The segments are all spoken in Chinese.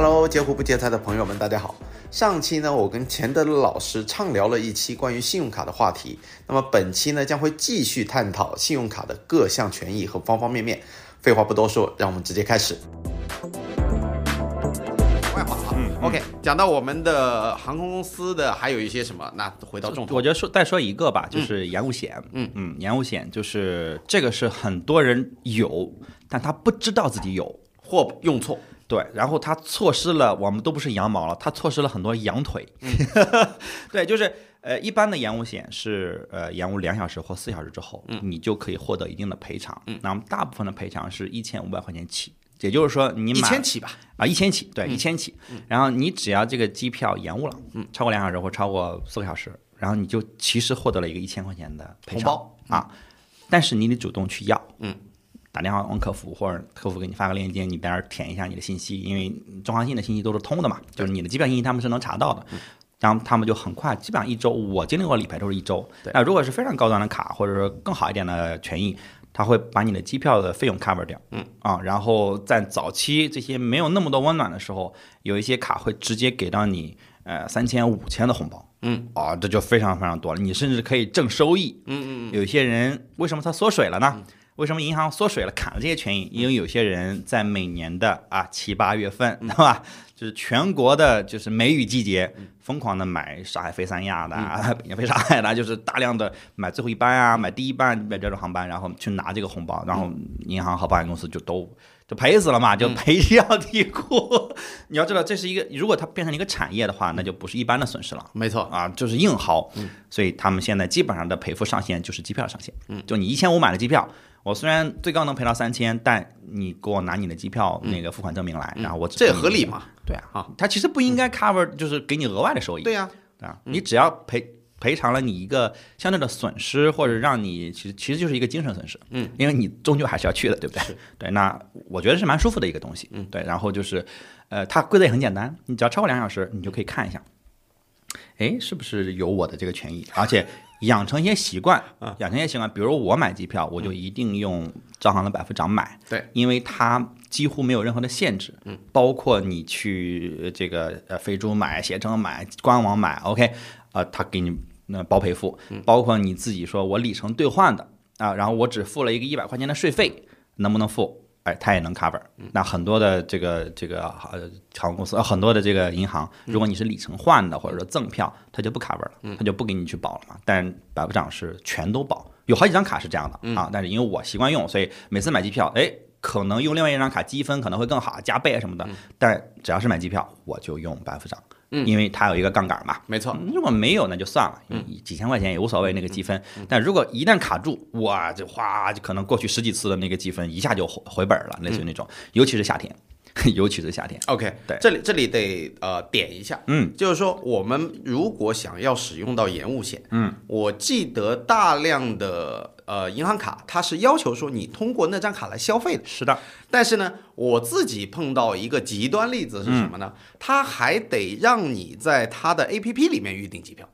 Hello，截胡不截财的朋友们，大家好。上期呢，我跟钱德勒老师畅聊了一期关于信用卡的话题。那么本期呢，将会继续探讨信用卡的各项权益和方方面面。废话不多说，让我们直接开始。外话啊，嗯，OK，讲到我们的航空公司的还有一些什么，那回到重头，我觉得说再说一个吧，就是延误险。嗯嗯，延误险就是这个是很多人有，但他不知道自己有。或用错，对，然后他错失了，我们都不是羊毛了，他错失了很多羊腿。对，就是呃，一般的延误险是呃延误两小时或四小时之后，你就可以获得一定的赔偿。那么大部分的赔偿是一千五百块钱起，也就是说你买一千起吧，啊，一千起，对，一千起。然后你只要这个机票延误了，嗯，超过两小时或超过四个小时，然后你就其实获得了一个一千块钱的赔偿红包啊，但是你得主动去要，嗯。打电话问客服，或者客服给你发个链接，你在那儿填一下你的信息，因为中航信的信息都是通的嘛，就是你的机票信息他们是能查到的，然后他们就很快，基本上一周，我经历过理赔都是一周。那如果是非常高端的卡，或者说更好一点的权益，他会把你的机票的费用 cover 掉，嗯。啊，然后在早期这些没有那么多温暖的时候，有一些卡会直接给到你呃三千五千的红包，嗯。啊，这就非常非常多了，你甚至可以挣收益，嗯嗯有些人为什么他缩水了呢？为什么银行缩水了，砍了这些权益？因为有些人在每年的啊七八月份，对吧？就是全国的，就是梅雨季节，疯狂的买上海飞三亚的，北京飞上海的，就是大量的买最后一班啊，买第一班买这种航班，然后去拿这个红包，然后银行和保险公司就都就赔死了嘛，就赔掉地库。你要知道，这是一个如果它变成一个产业的话，那就不是一般的损失了。没错啊，就是硬薅。所以他们现在基本上的赔付上限就是机票上限。嗯，就你一千五买的机票。我虽然最高能赔到三千，但你给我拿你的机票那个付款证明来，然后我这也合理嘛？对啊，啊，他其实不应该 cover，就是给你额外的收益。对呀，对啊，你只要赔赔偿了你一个相对的损失，或者让你其实其实就是一个精神损失。嗯，因为你终究还是要去的，对不对？对，那我觉得是蛮舒服的一个东西。嗯，对，然后就是呃，它规则也很简单，你只要超过两小时，你就可以看一下，哎，是不是有我的这个权益，而且。养成一些习惯，养成一些习惯，比如我买机票，我就一定用招行的百夫长买，对，因为它几乎没有任何的限制，嗯，包括你去这个呃飞猪买、携程买、官网买，OK，呃，他给你那包赔付，包括你自己说我里程兑换的啊，然后我只付了一个一百块钱的税费，能不能付？哎，它也能 cover。那很多的这个这个呃航空公司，很多的这个银行，如果你是里程换的或者说赠票，它就不 cover 了，它就不给你去保了嘛。但百夫长是全都保，有好几张卡是这样的啊。但是因为我习惯用，所以每次买机票，哎，可能用另外一张卡积分可能会更好，加倍什么的。但只要是买机票，我就用百夫长。嗯，因为它有一个杠杆嘛，没错。如果没有那就算了，几千块钱也无所谓那个积分。但如果一旦卡住，哇，就哗，就可能过去十几次的那个积分一下就回回本了，类似于那种。尤其是夏天，尤其是夏天。OK，对，这里这里得呃点一下，嗯，就是说我们如果想要使用到延误险，嗯，我记得大量的呃银行卡它是要求说你通过那张卡来消费的，是的。但是呢，我自己碰到一个极端例子是什么呢？他还得让你在他的 APP 里面预订机票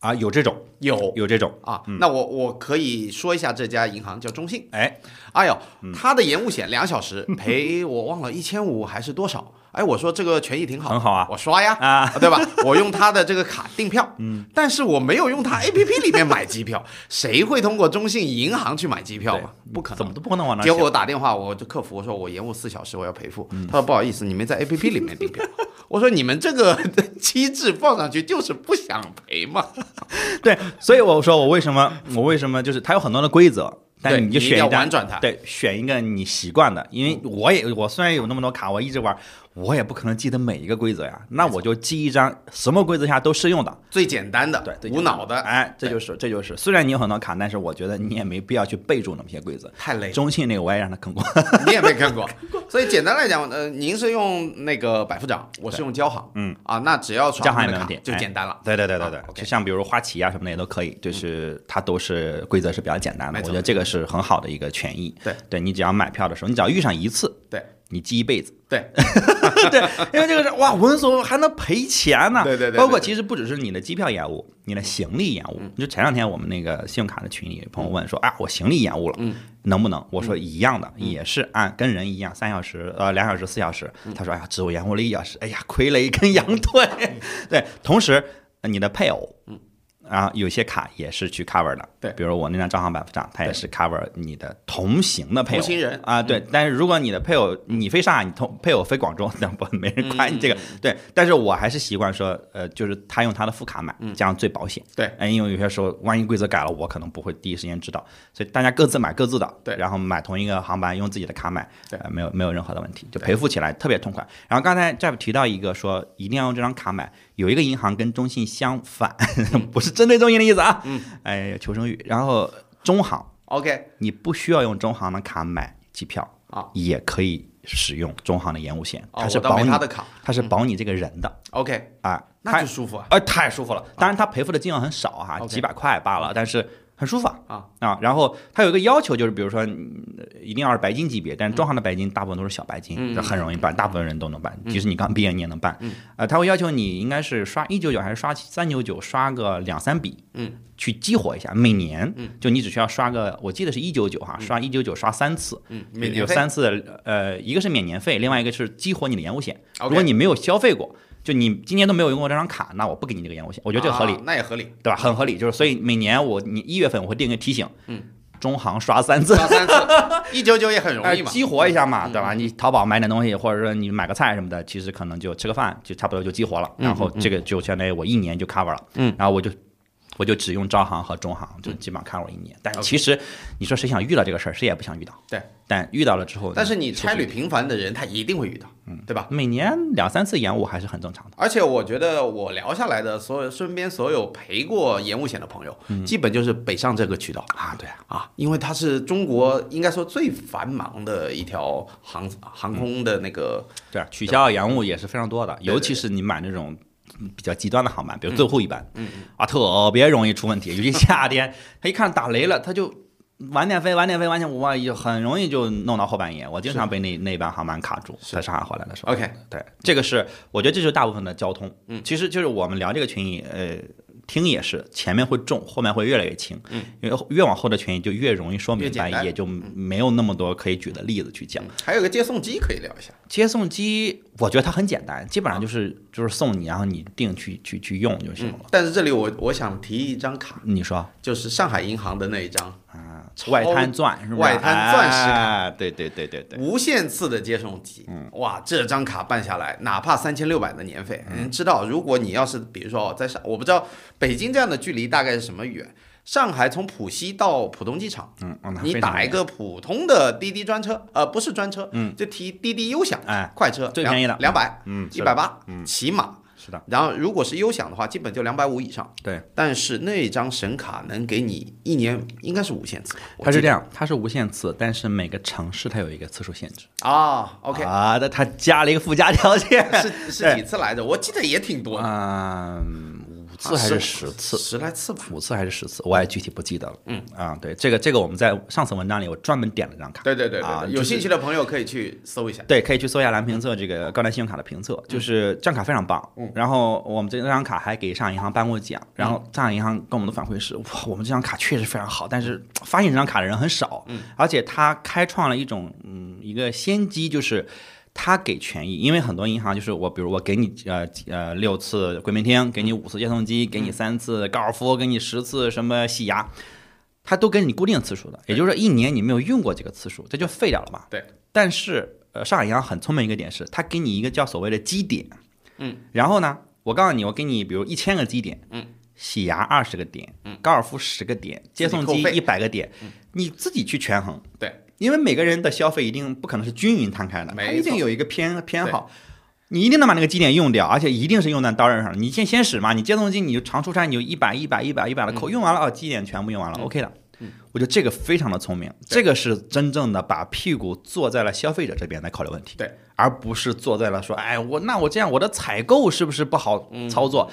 啊，有这种，有有这种啊。那我我可以说一下这家银行叫中信，哎，哎呦，他的延误险两小时 赔我忘了一千五还是多少？哎，我说这个权益挺好，很好啊，我刷呀，啊，对吧？我用他的这个卡订票，嗯，但是我没有用他 A P P 里面买机票，谁会通过中信银行去买机票嘛？不可能，怎么都不可能往那。结果我打电话，我就客服我说我延误四小时，我要赔付。他说不好意思，你没在 A P P 里面订票。我说你们这个机制放上去就是不想赔嘛？对，所以我说我为什么我为什么就是它有很多的规则。但你就选一婉转它，对，选一个你习惯的，因为我也我虽然有那么多卡，我一直玩，我也不可能记得每一个规则呀，那我就记一张什么规则下都适用的，最简单的，对，无脑的，哎，这就是这就是，虽然你有很多卡，但是我觉得你也没必要去备注那么些规则，太累。中信那个我也让他坑过，你也没坑 过，所以简单来讲，呃，您是用那个百夫长，我是用交行，嗯。啊，那只要交行也没问题，就简单了，对对对对对，就像比如花旗啊什么的也都可以，就是它都是规则是比较简单的，我觉得这个是很好的一个权益，对。对，你只要买票的时候，你只要遇上一次，对。你记一辈子。对 对，因为这个是哇，文所还能赔钱呢。对对对，包括其实不只是你的机票延误，你的行李延误。就前两天我们那个信用卡的群里，朋友问说啊，我行李延误了，能不能？我说一样的，也是按跟人一样，三小时呃两小时四小时。他说哎呀，只有延误了一小时，哎呀，亏了一根羊腿。对，同时你的配偶，嗯。然后有些卡也是去 cover 的，对，比如我那张招行百付账，它也是 cover 你的同行的配偶，同行人啊，对。但是如果你的配偶你飞上海，你同配偶飞广州，那不没人管你这个，对。但是我还是习惯说，呃，就是他用他的副卡买，这样最保险，对。哎，因为有些时候万一规则改了，我可能不会第一时间知道，所以大家各自买各自的，对。然后买同一个航班，用自己的卡买，对，没有没有任何的问题，就赔付起来特别痛快。然后刚才 Jeff 提到一个说，一定要用这张卡买。有一个银行跟中信相反，不是针对中信的意思啊。嗯，哎，求生欲。然后中行，OK，你不需要用中行的卡买机票啊，也可以使用中行的延误险，它是保你他的卡，它是保你这个人的。OK，啊，那就舒服啊，哎，太舒服了。当然，它赔付的金额很少哈，几百块罢了，但是。很舒服啊啊！然后它有一个要求，就是比如说一定要是白金级别，但是中行的白金大部分都是小白金，很容易办，大部分人都能办。即使你刚毕业你也能办。呃，他会要求你应该是刷一九九还是刷三九九，刷个两三笔，嗯，去激活一下。每年，就你只需要刷个，我记得是一九九哈，刷一九九刷三次，嗯，有三次，呃，一个是免年费，另外一个是激活你的延误险。如果你没有消费过。就你今年都没有用过这张卡，那我不给你这个延误险，我觉得这个合理，那也合理，对吧？很合理，就是所以每年我你一月份我会定个提醒，嗯，中行刷三次，刷三次，一九九也很容易嘛，激活一下嘛，对吧？你淘宝买点东西，或者说你买个菜什么的，其实可能就吃个饭就差不多就激活了，然后这个就相当于我一年就 cover 了，嗯，然后我就。我就只用招行和中行，就基本上看我一年。但其实你说谁想遇到这个事儿，谁也不想遇到。对，但遇到了之后，但是你差旅频繁的人，他一定会遇到，嗯，对吧？每年两三次延误还是很正常的。而且我觉得我聊下来的所有身边所有赔过延误险的朋友，基本就是北上这个渠道啊，对啊，啊，因为它是中国应该说最繁忙的一条航航空的那个，对，取消延误也是非常多的，尤其是你买那种。比较极端的航班，比如最后一班，嗯啊，特别容易出问题，尤其 夏天，他一看打雷了，他就晚点飞，晚点飞，晚点哇，也很容易就弄到后半夜。我经常被那那班航班卡住，在上海回来的时候。OK，对，这个是我觉得这就是大部分的交通。嗯，其实就是我们聊这个群里，呃。听也是，前面会重，后面会越来越轻。嗯，因为越往后的权益就越容易说明白，也就没有那么多可以举的例子去讲。还有个接送机可以聊一下。接送机，我觉得它很简单，基本上就是就是送你，然后你定去去去用就行了。但是这里我我想提一张卡，你说，就是上海银行的那一张啊，外滩钻是吧？外滩钻石卡，对对对对对，无限次的接送机。嗯，哇，这张卡办下来，哪怕三千六百的年费，您知道，如果你要是比如说在上，我不知道北京这样的距离大概是什么远？上海从浦西到浦东机场，嗯，你打一个普通的滴滴专车，呃，不是专车，嗯，就提滴滴优享，哎，快车最便宜的两百，嗯，一百八，嗯，起码是的。然后如果是优享的话，基本就两百五以上。对，但是那张神卡能给你一年应该是无限次，它是这样，它是无限次，但是每个城市它有一个次数限制啊。OK 啊，那它加了一个附加条件，是是几次来着？我记得也挺多的。嗯。五次还是十次？十来次吧。五次还是十次？我也具体不记得了。嗯啊，对，这个这个我们在上次文章里我专门点了张卡。对对对啊，有兴趣的朋友可以去搜一下。对，可以去搜一下蓝评测这个高端信用卡的评测，就是这张卡非常棒。嗯。然后我们这张卡还给上海银行颁过奖，然后上海银行跟我们的反馈是：哇，我们这张卡确实非常好，但是发现这张卡的人很少。嗯。而且它开创了一种嗯一个先机，就是。他给权益，因为很多银行就是我，比如我给你呃呃六次贵宾厅，给你五次接送机，给你三次高尔夫，给你十次什么洗牙，他都给你固定次数的，也就是说一年你没有用过这个次数，这就废掉了嘛。对。但是呃上海银行很聪明一个点是，他给你一个叫所谓的基点，嗯，然后呢，我告诉你，我给你比如一千个基点，嗯，洗牙二十个点，嗯，高尔夫十个点，接送机一百个点，你自己去权衡。对。因为每个人的消费一定不可能是均匀摊开的，他一定有一个偏偏好，你一定能把那个基点用掉，而且一定是用在刀刃上。你先先使嘛，你接送机你就常出差，你就一百一百一百一百的扣，用完了哦，基点全部用完了，OK 的。我觉得这个非常的聪明，这个是真正的把屁股坐在了消费者这边来考虑问题，对，而不是坐在了说，哎，我那我这样我的采购是不是不好操作？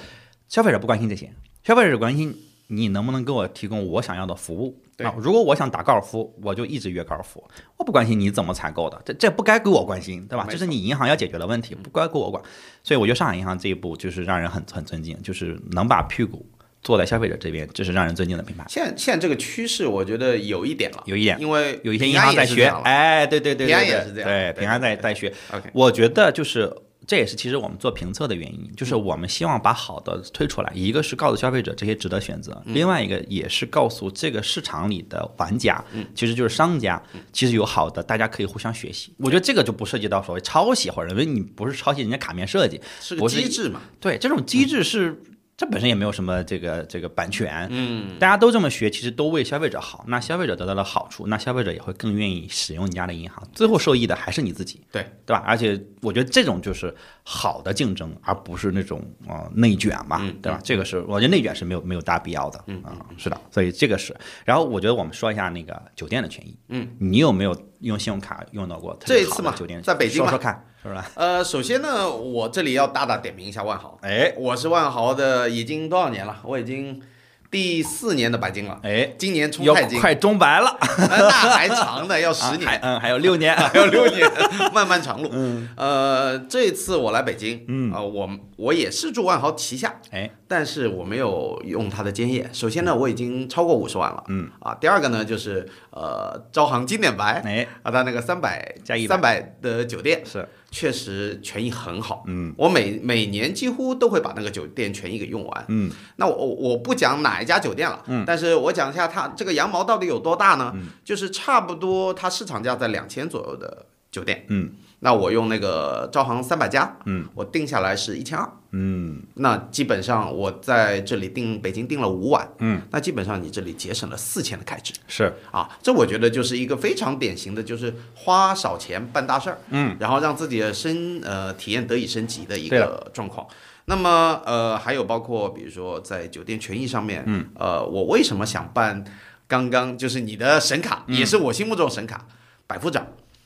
消费者不关心这些，消费者关心。你能不能给我提供我想要的服务？对啊，如果我想打高尔夫，我就一直约高尔夫，我不关心你怎么采购的，这这不该归我关心，对吧？这是你银行要解决的问题，不该归我管。所以我觉得上海银行这一步就是让人很很尊敬，就是能把屁股坐在消费者这边，这是让人尊敬的品牌。现在现在这个趋势，我觉得有一点了，有一点因为有一些银行在学，哎，对对对对平安对也是这样对，平安在在学。OK，我觉得就是这也是其实我们做评测的原因，就是我们希望把好的推出来，一个是告诉消费者这些值得选择，另外一个也是告诉这个市场里的玩家，其实就是商家，其实有好的，大家可以互相学习。我觉得这个就不涉及到所谓抄袭或者因为你不是抄袭人家卡面设计，是个机制嘛，对这种机制是。这本身也没有什么这个这个版权，嗯，大家都这么学，其实都为消费者好。那消费者得到了好处，那消费者也会更愿意使用你家的银行，最后受益的还是你自己，对对吧？而且我觉得这种就是好的竞争，而不是那种呃内卷嘛，嗯对吧？这个是我觉得内卷是没有没有大必要的，嗯啊、是的，所以这个是。然后我觉得我们说一下那个酒店的权益，嗯，你有没有用信用卡用到过这一次嘛的酒店？在北京嘛。说说看，是吧？呃，首先呢，我这里要大大点名一下万豪，哎。我是万豪的，已经多少年了？我已经第四年的白金了，哎，今年冲要钛金，快中白了，呃那还长的，要十年。嗯还有六年，还有六年，漫漫 长路。嗯，呃，这次我来北京，嗯，呃，我我也是住万豪旗下，哎，但是我没有用它的兼业。首先呢，我已经超过五十万了，嗯，啊，第二个呢就是呃，招行经典白，哎，啊，它那个三百加100三百的酒店，是，确实权益很好，嗯。我每每年几乎都会把那个酒店权益给用完。嗯。那我我不讲哪一家酒店了，嗯。但是我讲一下它这个羊毛到底有多大呢？就是差不多它市场价在两千左右的酒店，嗯那我用那个招行三百家，嗯，我定下来是一千二，嗯。那基本上我在这里订北京订了五晚，嗯，那基本上你这里节省了四千的开支是，啊，这我觉得就是一个非常典型的，就是花少钱办大事儿，嗯，然后让自己的升呃体验得以升级的一个状况。那么呃，还有包括比如说在酒店权益上面，嗯，呃，我为什么想办刚刚就是你的神卡，嗯。也是我心目中的神卡，百夫长，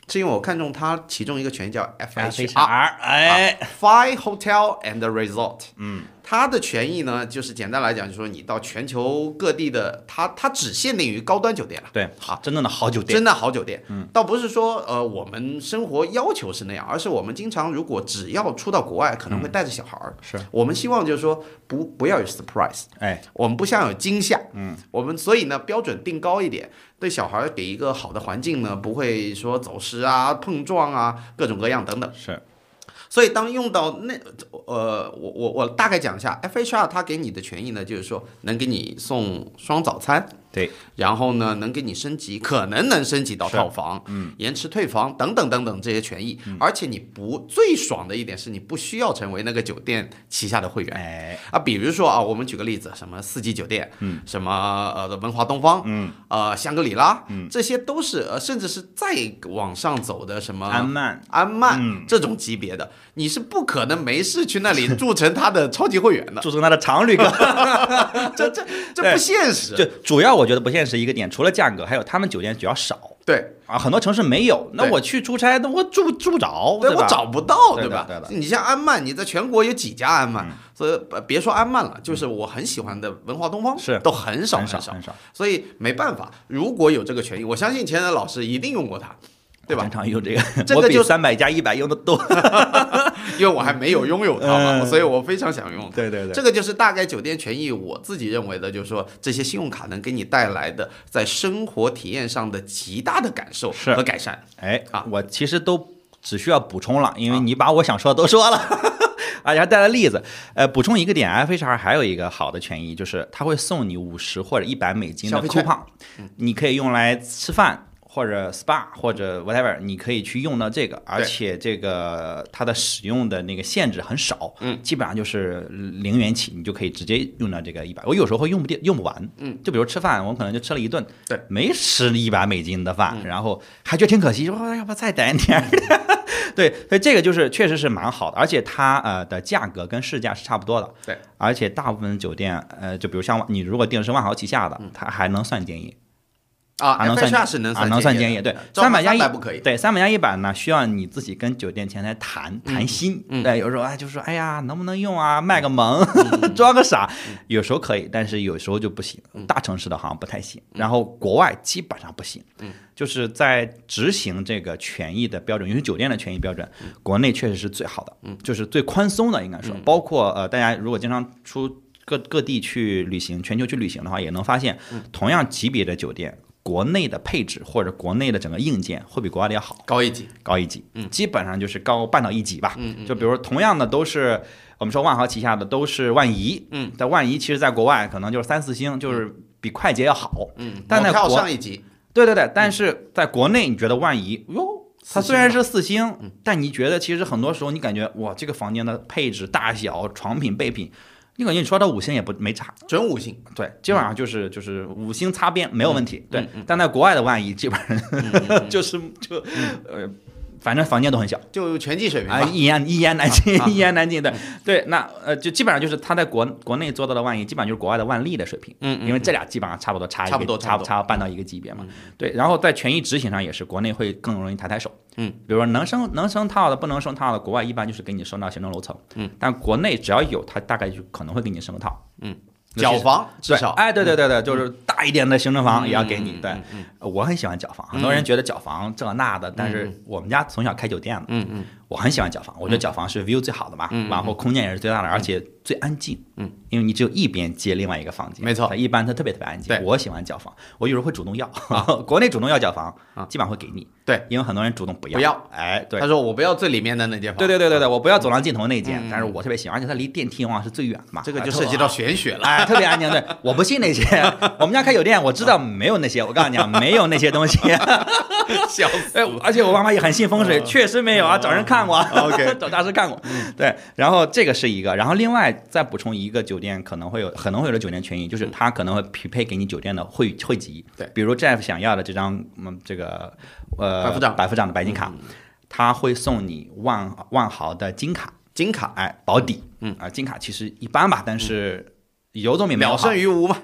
是因为我看中它其中一个权益叫 FHR。FHR，哎，Five Hotel and Resort，嗯，它的权益呢，就是简单来讲，就是说你到全球各地的，它它只限定于高端酒店了。对，好，真正的好酒店，真的好酒店，嗯，倒不是说呃我们生活要求是那样，而是我们经常如果只要出到国外，可能会带着小孩儿，是。我们希望就是说不不要有 surprise，哎，我们不想有惊吓，嗯，我们所以呢标准定高一点，对小孩儿给一个好的环境呢，不会说走失啊、碰撞啊，各种各样等等。是，所以当用到那呃，我我我大概讲一下，FHR 它给你的权益呢，就是说能给你送双早餐，对，然后呢能给你升级，可能能升级到套房，嗯，延迟退房等等等等这些权益，而且你不最爽的一点是你不需要成为那个酒店旗下的会员。哎，啊，比如说啊，我们举个例子，什么四季酒店，嗯，什么呃文华东方，嗯，呃香格里拉，嗯，这些都是呃，甚至是再往上走的什么安曼，安曼、这种级别的，你是不可能没事去那里住成他的超级会员的，住成他的常旅客，这这这不现实。就主要我觉得不现实一个点，除了价格，还有他们酒店比较少对，啊，很多城市没有。那我去出差，那我住住不着，对吧我找不到，对吧对的？你像安曼，你在全国有几家安曼？所以呃别说安曼了，就是我很喜欢的文化东方，是都很少很少少很少，所以没办法。如果有这个权益，我相信前台老师一定用过它，对吧经？常用这个，这个就我比三百加一百用的多。因为我还没有拥有它嘛，嗯所以我非常想用它。对对这个就是大概酒店权益，我自己认为的，就是说这些信用卡能给你带来的在生活体验上的极大的感受和改善。哎啊，我其实都只需要补充了，因为你把我想说的都说了，而且还带了例子。呃，补充一个点，FHR 还有一个好的权益，就是它会送你五十或者一百美金的 coupon，你可以用来吃饭。或者 SPA 或者 whatever，你可以去用到这个，而且这个它的使用的那个限制很少，嗯，基本上就是零元起，你就可以直接用到这个一百。我有时候会用不掉，用不完，嗯，就比如吃饭，我可能就吃了一顿，对，嗯没吃一百美金的饭，然后还觉得挺可惜，说要不要再点点儿？对，所以这个就是确实是蛮好的，而且它呃的价格跟市价是差不多的。对，而且大部分酒店呃，就比如像你如果订的是万豪旗下嗯的，它还能算建议。啊还能算是能啊能算建业，对，三百加一300不可以。对，三百加一百呢，需要你自己跟酒店前台谈谈心。嗯对，有时候哎，就说哎呀，能不能用啊？卖个萌，嗯 装个傻，有时候可以，但是有时候就不行。大城市的好像不太行，然后国外基本上不行。嗯，就是在执行这个权益的标准，尤其酒店的权益标准，嗯国内确实是最好的，嗯，就是最宽松的，应该说，包括呃，大家如果经常出各各地去旅行，全球去旅行的话，也能发现，嗯同样级别的酒店。国内的配置或者国内的整个硬件会比国外的要好，高一级，高一级，嗯。基本上就是高半到一级吧。嗯嗯就比如说同样的都是我们说万豪旗下的都是万怡，嗯，在万怡其实在国外可能就是三四星，就是比快捷要好。嗯，但在国上一级，对对对，但是在国内你觉得万怡哟。它虽然是四星，嗯。但你觉得其实很多时候你感觉哇，这个房间的配置、大小、床品、备品，你感觉你说到五星也不没差。准五星，对，基本上就是就是五星擦边没有问题。对嗯，但在国外的万一基本上 就是就呃，反正房间都很小。就全季水平啊，一言一言难尽啊，一言难尽。对对，那呃，就基本上就是他在国国内做到的万亿，基本上就是国外的万利的水平。嗯嗯因为这俩基本上差不多差差不多差差不多差半到一个级别嘛。对，然后在权益执行上也是，国内会更容易抬抬手。嗯，比如说能升能升套的，不能升套的，国外一般就是给你升到行政楼层。嗯，但国内只要有，它大概就可能会给你升个套。嗯，角房至对少，哎，对对对对，就是大一点的行政房也要给你。对，我很喜欢角房，很多人觉得角房这那的，但是我们家从小开酒店的，嗯嗯我很喜欢角房，我觉得角房是 view 最好的嘛，然后空间也是最大的，而且最安静。嗯，因为你只有一边接另外一个房间，没错它一般它特别特别安静对。我喜欢角房，我有时候会主动要，国内主动要角房啊，基本上会给你。对，因为很多人主动不要。不要，哎，对他。说我不要最里面的那间房。对对对对对，我不要走廊尽头那间嗯，但是我特别喜欢，而且它离电梯往往是最远的嘛。这个哎就涉及到玄学了。哎，特别安静。对，我不信那些。我们家开酒店，我知道没有那些。我告诉你啊，没有那些东西。笑死！哎，而且我妈妈也很信风水，确实没有啊，找人看过。OK 找大师看过。对，然后这个是一个，然后另外再补充一个酒店可能会有可能会有的酒店权益，就是它可能会匹配给你酒店的会会籍。对。比如 Jeff 想要的这张嗯这个呃百夫长百夫长的白金卡，他会送你万万豪的金卡，金卡。哎，保底。嗯。啊，金卡其实一般吧，但是有总比没有秒好胜于无嘛。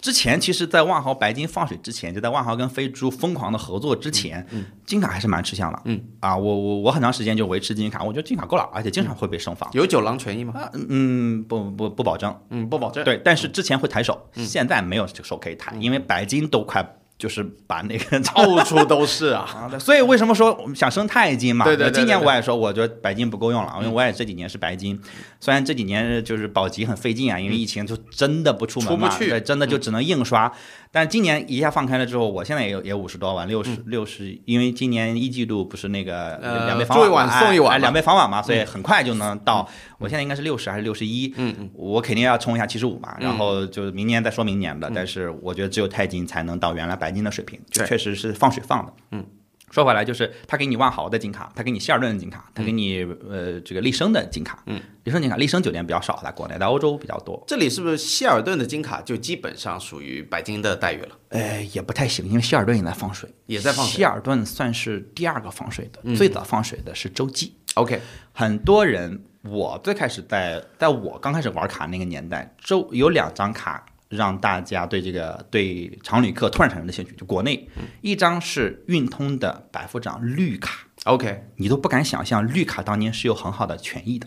之前其实，在万豪白金放水之前，就在万豪跟飞猪疯狂的合作之前，金卡还是蛮吃香的。嗯啊，我我我很长时间就维持金卡，我觉得金卡够了，而且经常会被升房。有九郎权益吗？啊，嗯，不不不保证，嗯，不保证。对，但是之前会抬手，现在没有这个手可以抬，因为白金都快就是把那个 到处都是啊。所以为什么说我们想升钛金嘛？对对对对今年我也说，我觉得白金不够用了，因为我也这几年是白金，虽然这几年就是保级很费劲啊，因为疫情就真的不出门嘛，出不去对，真的就只能印刷。但是今年一下放开了之后，我现在也有也五十多万，六十六十，因为今年一季度不是那个呃两倍房住一晚晚嘛送一晚哎哎两倍房晚嘛，所以很快就能到。我现在应该是六十还是六十一？嗯嗯，我肯定要冲一下七十五嘛，然后就是明年再说明年嗯的。但是我觉得只有钛金才能到原来白金的水平，就确实是放水放的。嗯。说回来，就是他给你万豪的金卡，他给你希尔顿的金卡，他给你呃这个丽笙的金卡，嗯，丽笙金卡，丽笙酒店比较少，在国内，在欧洲比较多，这里是不是希尔顿的金卡就基本上属于白金的待遇了？呃，也不太行，因为希尔顿也在放水，也在放水。希尔顿算是第二个放水的，嗯。最早放水的是洲际。OK，很多人，我最开始在在我刚开始玩卡那个年代，周有两张卡让大家对这个对常旅客突然产生的兴趣，就国内，一张是运通的百夫长绿卡，OK，你都不敢想象绿卡当年是有很好的权益的，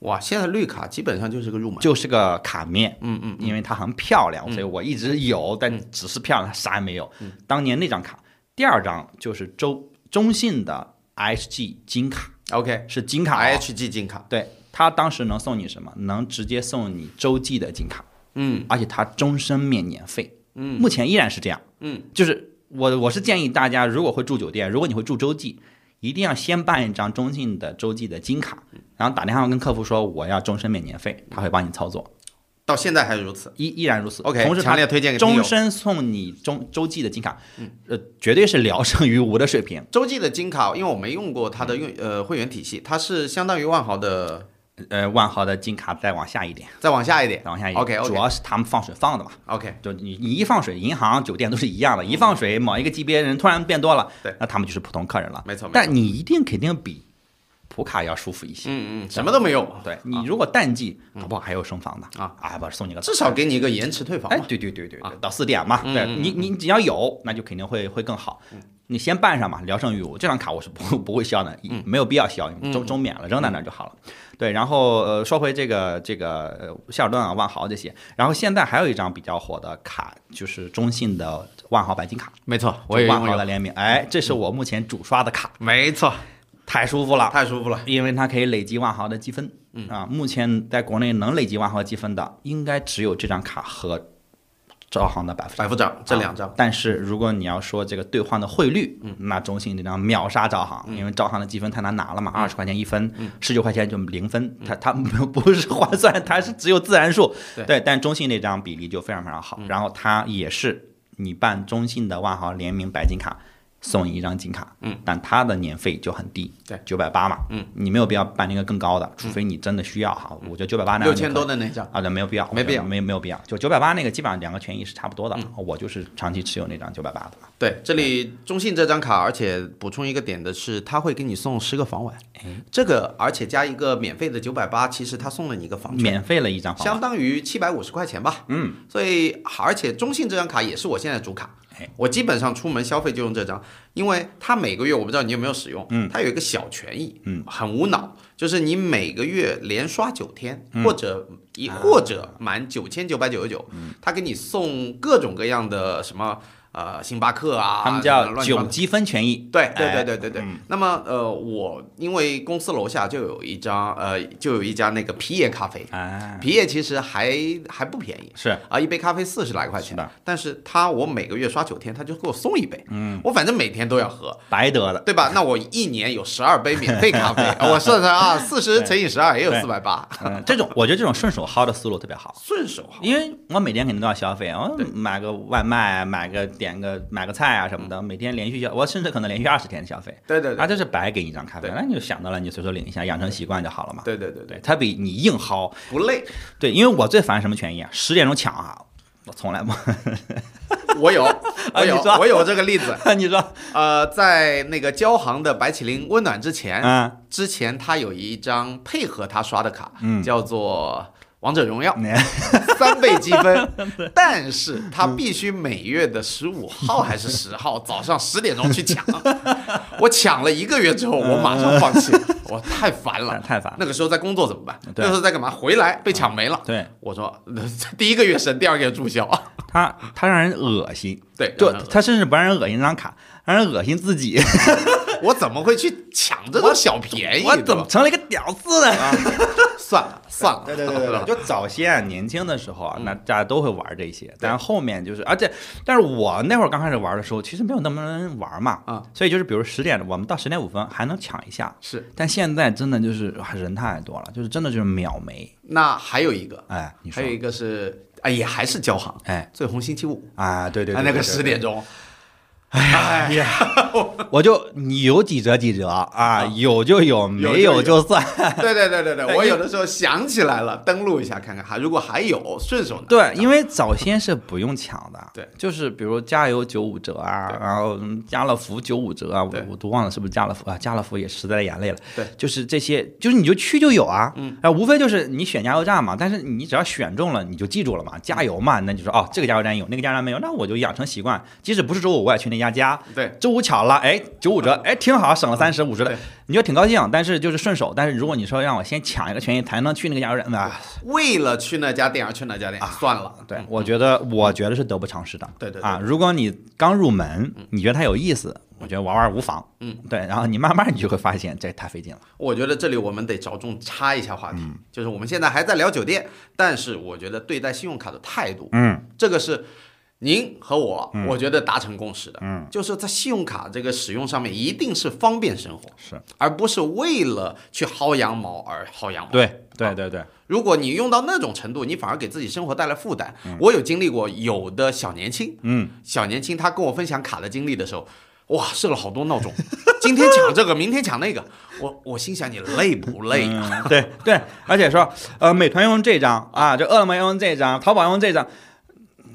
哇，现在绿卡基本上就是个入门。就是个卡面，嗯嗯，因为它很漂亮，所以我一直有，但只是漂亮，啥也没有。当年那张卡，第二张就是周中信的 IHG 金卡，OK，是金卡、哦，IHG 金卡，对它当时能送你什么？能直接送你洲际的金卡，嗯而且它终身免年费。嗯目前依然是这样。嗯，就是我我是建议大家，如果会住酒店，如果你会住洲际，一定要先办一张中信的洲际的金卡，然后打电话跟客服说我要终身免年费，他会帮你操作，到现在还是如此。依依然如此。OK，同时强烈推荐终身送你中洲际的金卡，呃，绝对是聊胜于无的水平。洲际的金卡，因为我没用过它的用呃会员体系，它是相当于万豪的，呃，万豪的金卡再往下一点，再往下一点。再往下一点。OK，OK。主要是他们放水放的嘛。OK，就你你一放水，银行、酒店都是一样的，一放水，某一个级别人突然变多了，对。那他们就是普通客人了。没错但你一定肯定比普卡要舒服一些。嗯嗯，什么都没有，对你如果淡季，搞不好还有升房的啊。啊，不送你个至少给你一个延迟退房。对对对对啊。对，到四点嘛，对你你只要有，那就肯定会会更好。你先办上嘛，聊胜于无。这张卡我是不 不会消的，没有必要消，嗯周周免了，扔在那儿就好了。对，然后呃，说回这个这个呃希尔顿啊、万豪这些，然后现在还有一张比较火的卡，就是中信的万豪白金卡，没错，我也就万豪的联名。哎，这是我目前主刷的卡，没错，太舒服了。太舒服了。因为它可以累积万豪的积分，嗯啊，目前在国内能累积万豪积分的，应该只有这张卡和招行的百富百富长这两张，但是如果你要说这个兑换的汇率，那中信这张秒杀招行，因为招行的积分太难拿了嘛，二十块钱一分，十九块钱就零分，它它 不是换算，它是只有自然数，对。对，但中信那张比例就非常非常好，然后它也是你办中信的万豪联名白金卡。送你一张金卡，嗯，但它的年费就很低，对，九百八嘛，嗯，你没有必要办那个更高的，除非你真的需要哈，我觉得九百八那样六千多的那张，啊，对，没有必要，没必要。没没有必要。就九百八那个，基本上两个权益是差不多的。我就是长期持有那张九百八的。对，这里中信这张卡，而且补充一个点的是，他会给你送十个房晚，这个而且加一个免费的九百八，其实他送了你一个房券，免费了一张房相当于七百五十块钱吧。嗯，所以而且中信这张卡也是我现在主卡哎，我基本上出门消费就用这张，因为它每个月我不知道你有没有使用，嗯它有一个小权益，嗯，很无脑，就是你每个月连刷九天，嗯或者一或者满九千九百九十九，嗯他给你送各种各样的什么呃星巴克啊，他们叫乱七八糟九积分权益。对对哎对对对对。嗯那么呃，我因为公司楼下就有一张呃，就有一家那个皮爷咖啡，哎，皮爷其实还还不便宜。是啊，一杯咖啡四十来块钱是的，但是他我每个月刷九天，他就给我送一杯，嗯，我反正每天都要喝，白得了。对吧？那我一年有十二杯免费咖啡，我算算啊，四十乘以十二也有对四百八，嗯，这种我觉得这种顺手薅的思路特别好。顺手薅。因为我每天肯定都要消费，我对买个外卖，买个点个买个菜啊什么的，每天连续消，我甚至可能连续二十天的消费，啊，对对对这是白给你一张咖啡，对那你就想到了，你随手领一下，养成习惯就好了嘛。对对对对，对，它比你硬薅，不累。对，因为我最烦什么权益啊？十点钟抢啊，我从来不，我有，我有我有这个例子。你说，呃，在那个交行的白麒麟温暖之前，嗯，之前他有一张配合他刷的卡，嗯叫做王者荣耀，三倍积分，但是他必须每月的十五号还是十号早上十点钟去抢。我抢了一个月之后，我马上放弃了，我太烦了。太烦了。那个时候在工作怎么办？那时候在干嘛？回来被抢没了。对我说第一个月省，第二个月注销。他，他让人恶心，对，就他甚至不让人恶心这张卡，让人恶心自己。我怎么会去抢这种小便宜？我怎么成了一个屌丝呢？算了算了？对对对对对，就早先年轻的时候啊，那大家都会玩这些，但是后面就是，而且，但是我那会儿刚开始玩的时候，其实没有那么多人玩嘛，啊，所以就是比如十点，我们到十点五分还能抢一下，是。但现在真的就是啊人太多了，就是真的就是秒没，那还有一个，哎，你说还有，一个是，哎，也还是交行，哎。最红星期五，啊，对对对，啊，那个对。十点，钟，哎呀，我就你有几折几折啊，有就有，没有就算。对对对对对，我有的时候想起来了，登录一下看看，还如果还有，顺手拿。对，因为早先是不用抢的，对，就是比如加油九五折啊，然后嗯家乐福九五折啊，我我都忘了是不是家乐福啊，家乐福也实在的眼泪了，对，就是这些，就是你就去就有啊，嗯，啊，无非就是你选加油站嘛，但是你只要选中了，你就记住了嘛，加油嘛，那你就说哦，这个加油站有，那个加油站没有，那我就养成习惯，即使不是周五我也去那家加，对。周五巧了，哎，九五折，哎，挺好，省了三十五十的。对，你就挺高兴，但是就是顺手，但是如果你说让我先抢一个权益才能去那个加油站，啊，为了去那家店而去那家店，算了。对，我觉得我觉得是得不偿失的。对对对啊，如果你刚入门，你觉得它有意思，我觉得玩玩无妨。嗯，对，然后你慢慢你就会发现这太费劲了。我觉得这里我们得着重插一下话题，嗯。就是我们现在还在聊酒店，但是我觉得对待信用卡的态度，嗯。这个是您和我，我觉得达成共识的，嗯，就是在信用卡这个使用上面，一定是方便生活，是，而不是为了去薅羊毛而薅羊毛。对对对对，如果你用到那种程度，你反而给自己生活带来负担。嗯。我有经历过，有的小年轻，嗯，小年轻他跟我分享卡的经历的时候，哇，设了好多闹钟，今天抢这个，明天抢那个，我我心想你累不累啊？嗯，对对，而且说，呃，美团用这张啊，就饿了么用这张，淘宝用这张。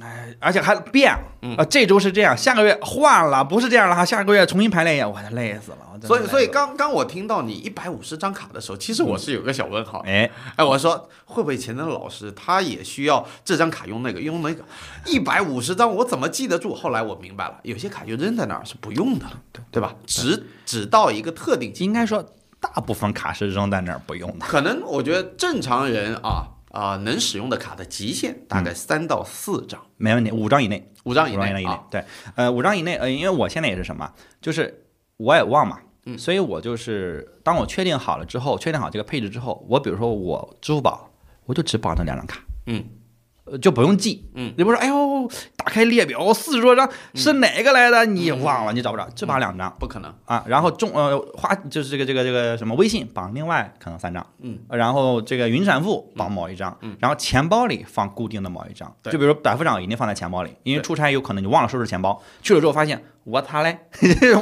哎，而且还变，啊，这周是这样，下个月换了，不是这样了哈，下个月重新排练一下，我累死了。所以，所以刚刚我听到你一百五十张卡的时候，其实我是有个小问号。哎，哎，我说会不会前的老师他也需要这张卡用那个用那个一百五十张，我怎么记得住？后来我明白了，有些卡就扔在那儿是不用的，对吧？只只到一个特定期，应该说大部分卡是扔在那儿不用的。可能我觉得正常人啊啊、能使用的卡的极限大概三到四张，没问题，五张以内，五张以五张以内以内内啊。。对，呃，五张以内，呃，因为我现在也是什么，就是我也忘嘛，嗯。所以我就是当我确定好了之后，确定好这个配置之后，我比如说我支付宝，我就只绑那两张卡，嗯。呃，就不用记，嗯，你不是说，哎呦，打开列表四十多张是哪个来的，你忘了，你找不着，只绑两张。不可能，啊，然后中呃花就是这个这个这个什么微信绑另外可能三张，嗯，然后这个云闪付绑某一张，嗯。然后钱包里放固定的某一张，对。就比如百夫长一定放在钱包里，因为出差有可能你忘了收拾钱包，去了之后发现我擦嘞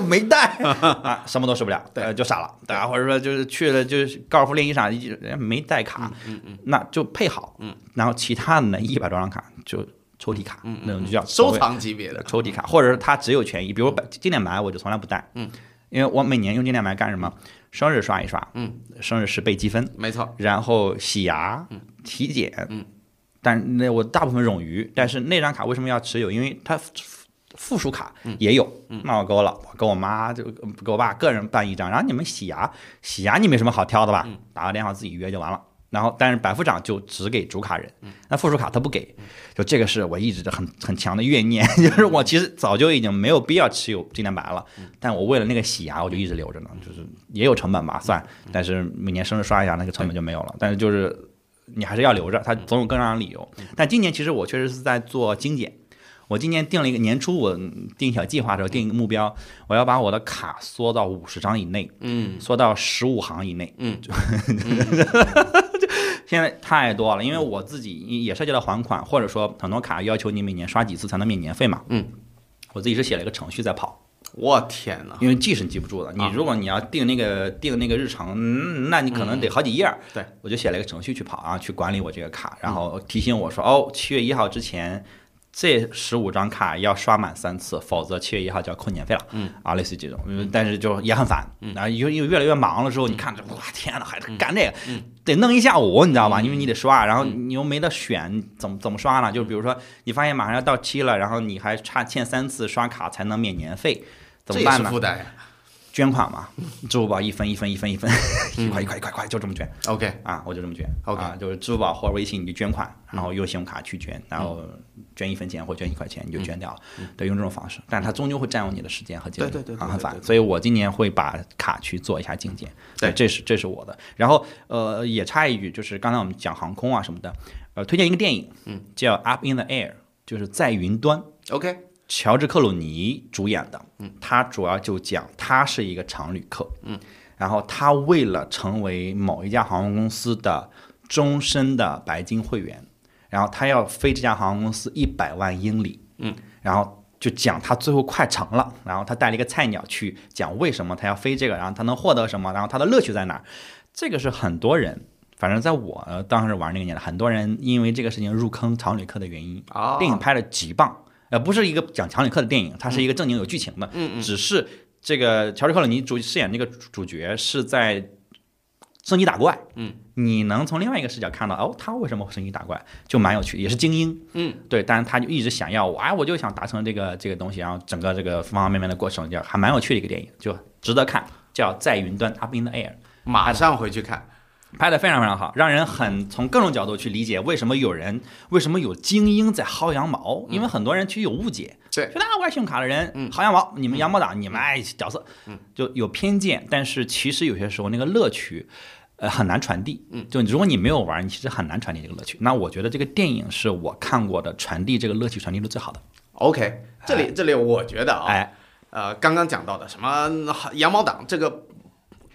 没带。啊，什么都使不了，对。呃就傻了，对啊，或者说就是去了就是高尔夫练习场一人没带卡，嗯嗯，那就配好，嗯，然后其他的那一百多张卡就抽屉卡，嗯那种就叫收藏级别的，抽屉卡，或者是它只有权益，比如百经典白我就从来不带，嗯，因为我每年用经典白干什么？生日刷一刷，嗯，生日十倍积分，没错，然后洗牙，体检，嗯，但那我大部分冗余，但是那张卡为什么要持有？因为它附附属卡也有，那我给我老婆、给我妈就给我爸个人办一张，然后你们洗牙，洗牙你没什么好挑的吧？打个电话自己约就完了。然后，但是百夫长就只给主卡人，那附属卡他不给，就这个是我一直很很强的怨念，就是我其实早就已经没有必要持有纪念白了，但我为了那个洗牙，我就一直留着呢，就是也有成本吧，算，但是每年生日刷一下那个成本就没有了，但是就是你还是要留着，它总有更让人理由。但今年其实我确实是在做精简，我今年定了一个年初我定小计划的时候定一个目标，我要把我的卡缩到五十张以内，嗯缩到十五行以内。嗯，现在太多了，因为我自己也涉及到还款，或者说很多卡要求你每年刷几次才能免年费嘛。嗯，我自己是写了一个程序在跑，我天哪，因为记是记不住的。你啊如果你要定那个定那个日程，嗯，那你可能得好几页儿。对，我就写了一个程序去跑啊，去管理我这个卡，然后提醒我说，哦，七月一号之前。这十五张卡要刷满三次，否则七月一号就要扣年费了。嗯啊，类似于这种，嗯但是就也很烦。然后因为因为越来越忙了之后，你看着哇天呐，还得干这个，嗯得弄一下午，你知道吧？因为你得刷，然后你又没得选，怎么怎么刷呢？就比如说你发现马上要到期了，然后你还差欠三次刷卡才能免年费，怎么办呢？是负担呀。捐款嘛，支付宝一分一分一分一分，一块 一块一块块就这么捐。OK，啊，我就这么捐。OK 啊，就是支付宝或者微信你就捐款，然后用信用卡去捐，然后捐一分钱或捐一块钱你就捐掉了，对，用这种方式，但它终究会占用你的时间和精力，对对对很烦。所以我今年会把卡去做一下精简，对这是这是我的。然后呃，也插一句，就是刚才我们讲航空啊什么的，呃，推荐一个电影，嗯，叫《Up in the Air》，就是在云端。OK，乔治克鲁尼主演的，嗯，他主要就讲他是一个常旅客，嗯，然后他为了成为某一家航空公司的终身的白金会员，然后他要飞这家航空公司一百万英里，嗯，然后就讲他最后快成了，然后他带了一个菜鸟去讲为什么他要飞这个，然后他能获得什么，然后他的乐趣在哪儿，这个是很多人。反正在我呃当时玩那个年代，很多人因为这个事情入坑常旅客的原因，啊，电影拍的极棒，呃，不是一个讲强尼克的电影，它是一个正经有剧情的，嗯嗯只是这个乔治克鲁尼主饰演这个主主角是在升级打怪，嗯，你能从另外一个视角看到，哦，他为什么会升级打怪，就蛮有趣，也是精英，嗯，对，但是他就一直想要，我哎，我就想达成这个这个东西，然后整个这个方方面面的过程，就还蛮有趣的一个电影，就值得看，叫在云端 Up in the Air。马上回去看。拍的非常非常好，让人很从各种角度去理解为什么有人为什么有精英在薅羊毛，因为很多人其实有误解，对。觉得啊玩信用卡的人嗯。薅羊毛，你们羊毛党，你们爱角色，就有偏见，但是其实有些时候那个乐趣。呃，很难传递。嗯，就如果你没有玩，你其实很难传递这个乐趣。那我觉得这个电影是我看过的传递这个乐趣传递的最好的。OK，这里这里我觉得啊，哎，呃，刚刚讲到的什么羊毛党，这个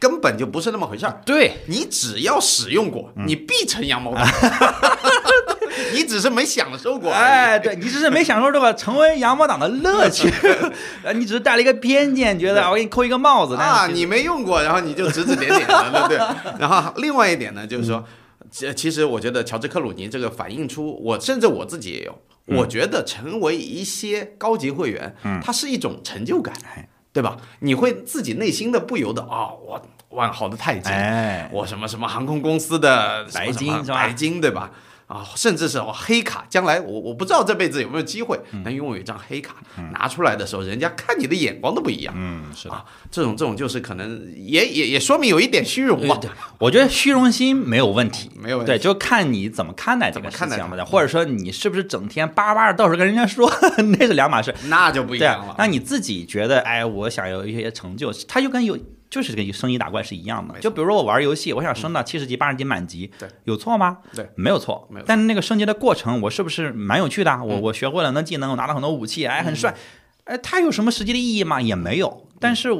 根本就不是那么回事儿。对，你只要使用过，嗯你必成羊毛党。你只是没享受过。哎，对你只是没享受这个成为羊毛党的乐趣，呃你只是带了一个偏见，觉得我给你扣一个帽子，啊，你没用过，然后你就指指点点的，对不对？然后另外一点呢，就是说。这其实我觉得乔治克鲁尼这个反映出我，甚至我自己也有，我觉得成为一些高级会员，它是一种成就感，对吧？你会自己内心的不由得啊，我万豪的钛金，哎，我什么什么航空公司的白金白金对吧？啊，甚至是哦黑卡，将来我我不知道这辈子有没有机会能拥有一张黑卡，拿出来的时候，人家看你的眼光都不一样。嗯，是的。啊，这种这种就是可能也也也说明有一点虚荣吧。我觉得虚荣心没有问题，没有问题对，就看你怎么看待这怎么个事看待它情吧，或者说你是不是整天叭叭的到处跟人家说，那是两码事。那就不一样了，。啊那你自己觉得，哎，我想有一些成就，他就跟有就是跟升级打怪是一样的。就比如说我玩游戏，我想升到七十级、八十级满级，对，有错吗？对，没有错。没有但是那个升级的过程，我是不是蛮有趣的？我我学会了那技能，我拿了很多武器，哎，很帅。哎，它有什么实际的意义吗？也没有。但是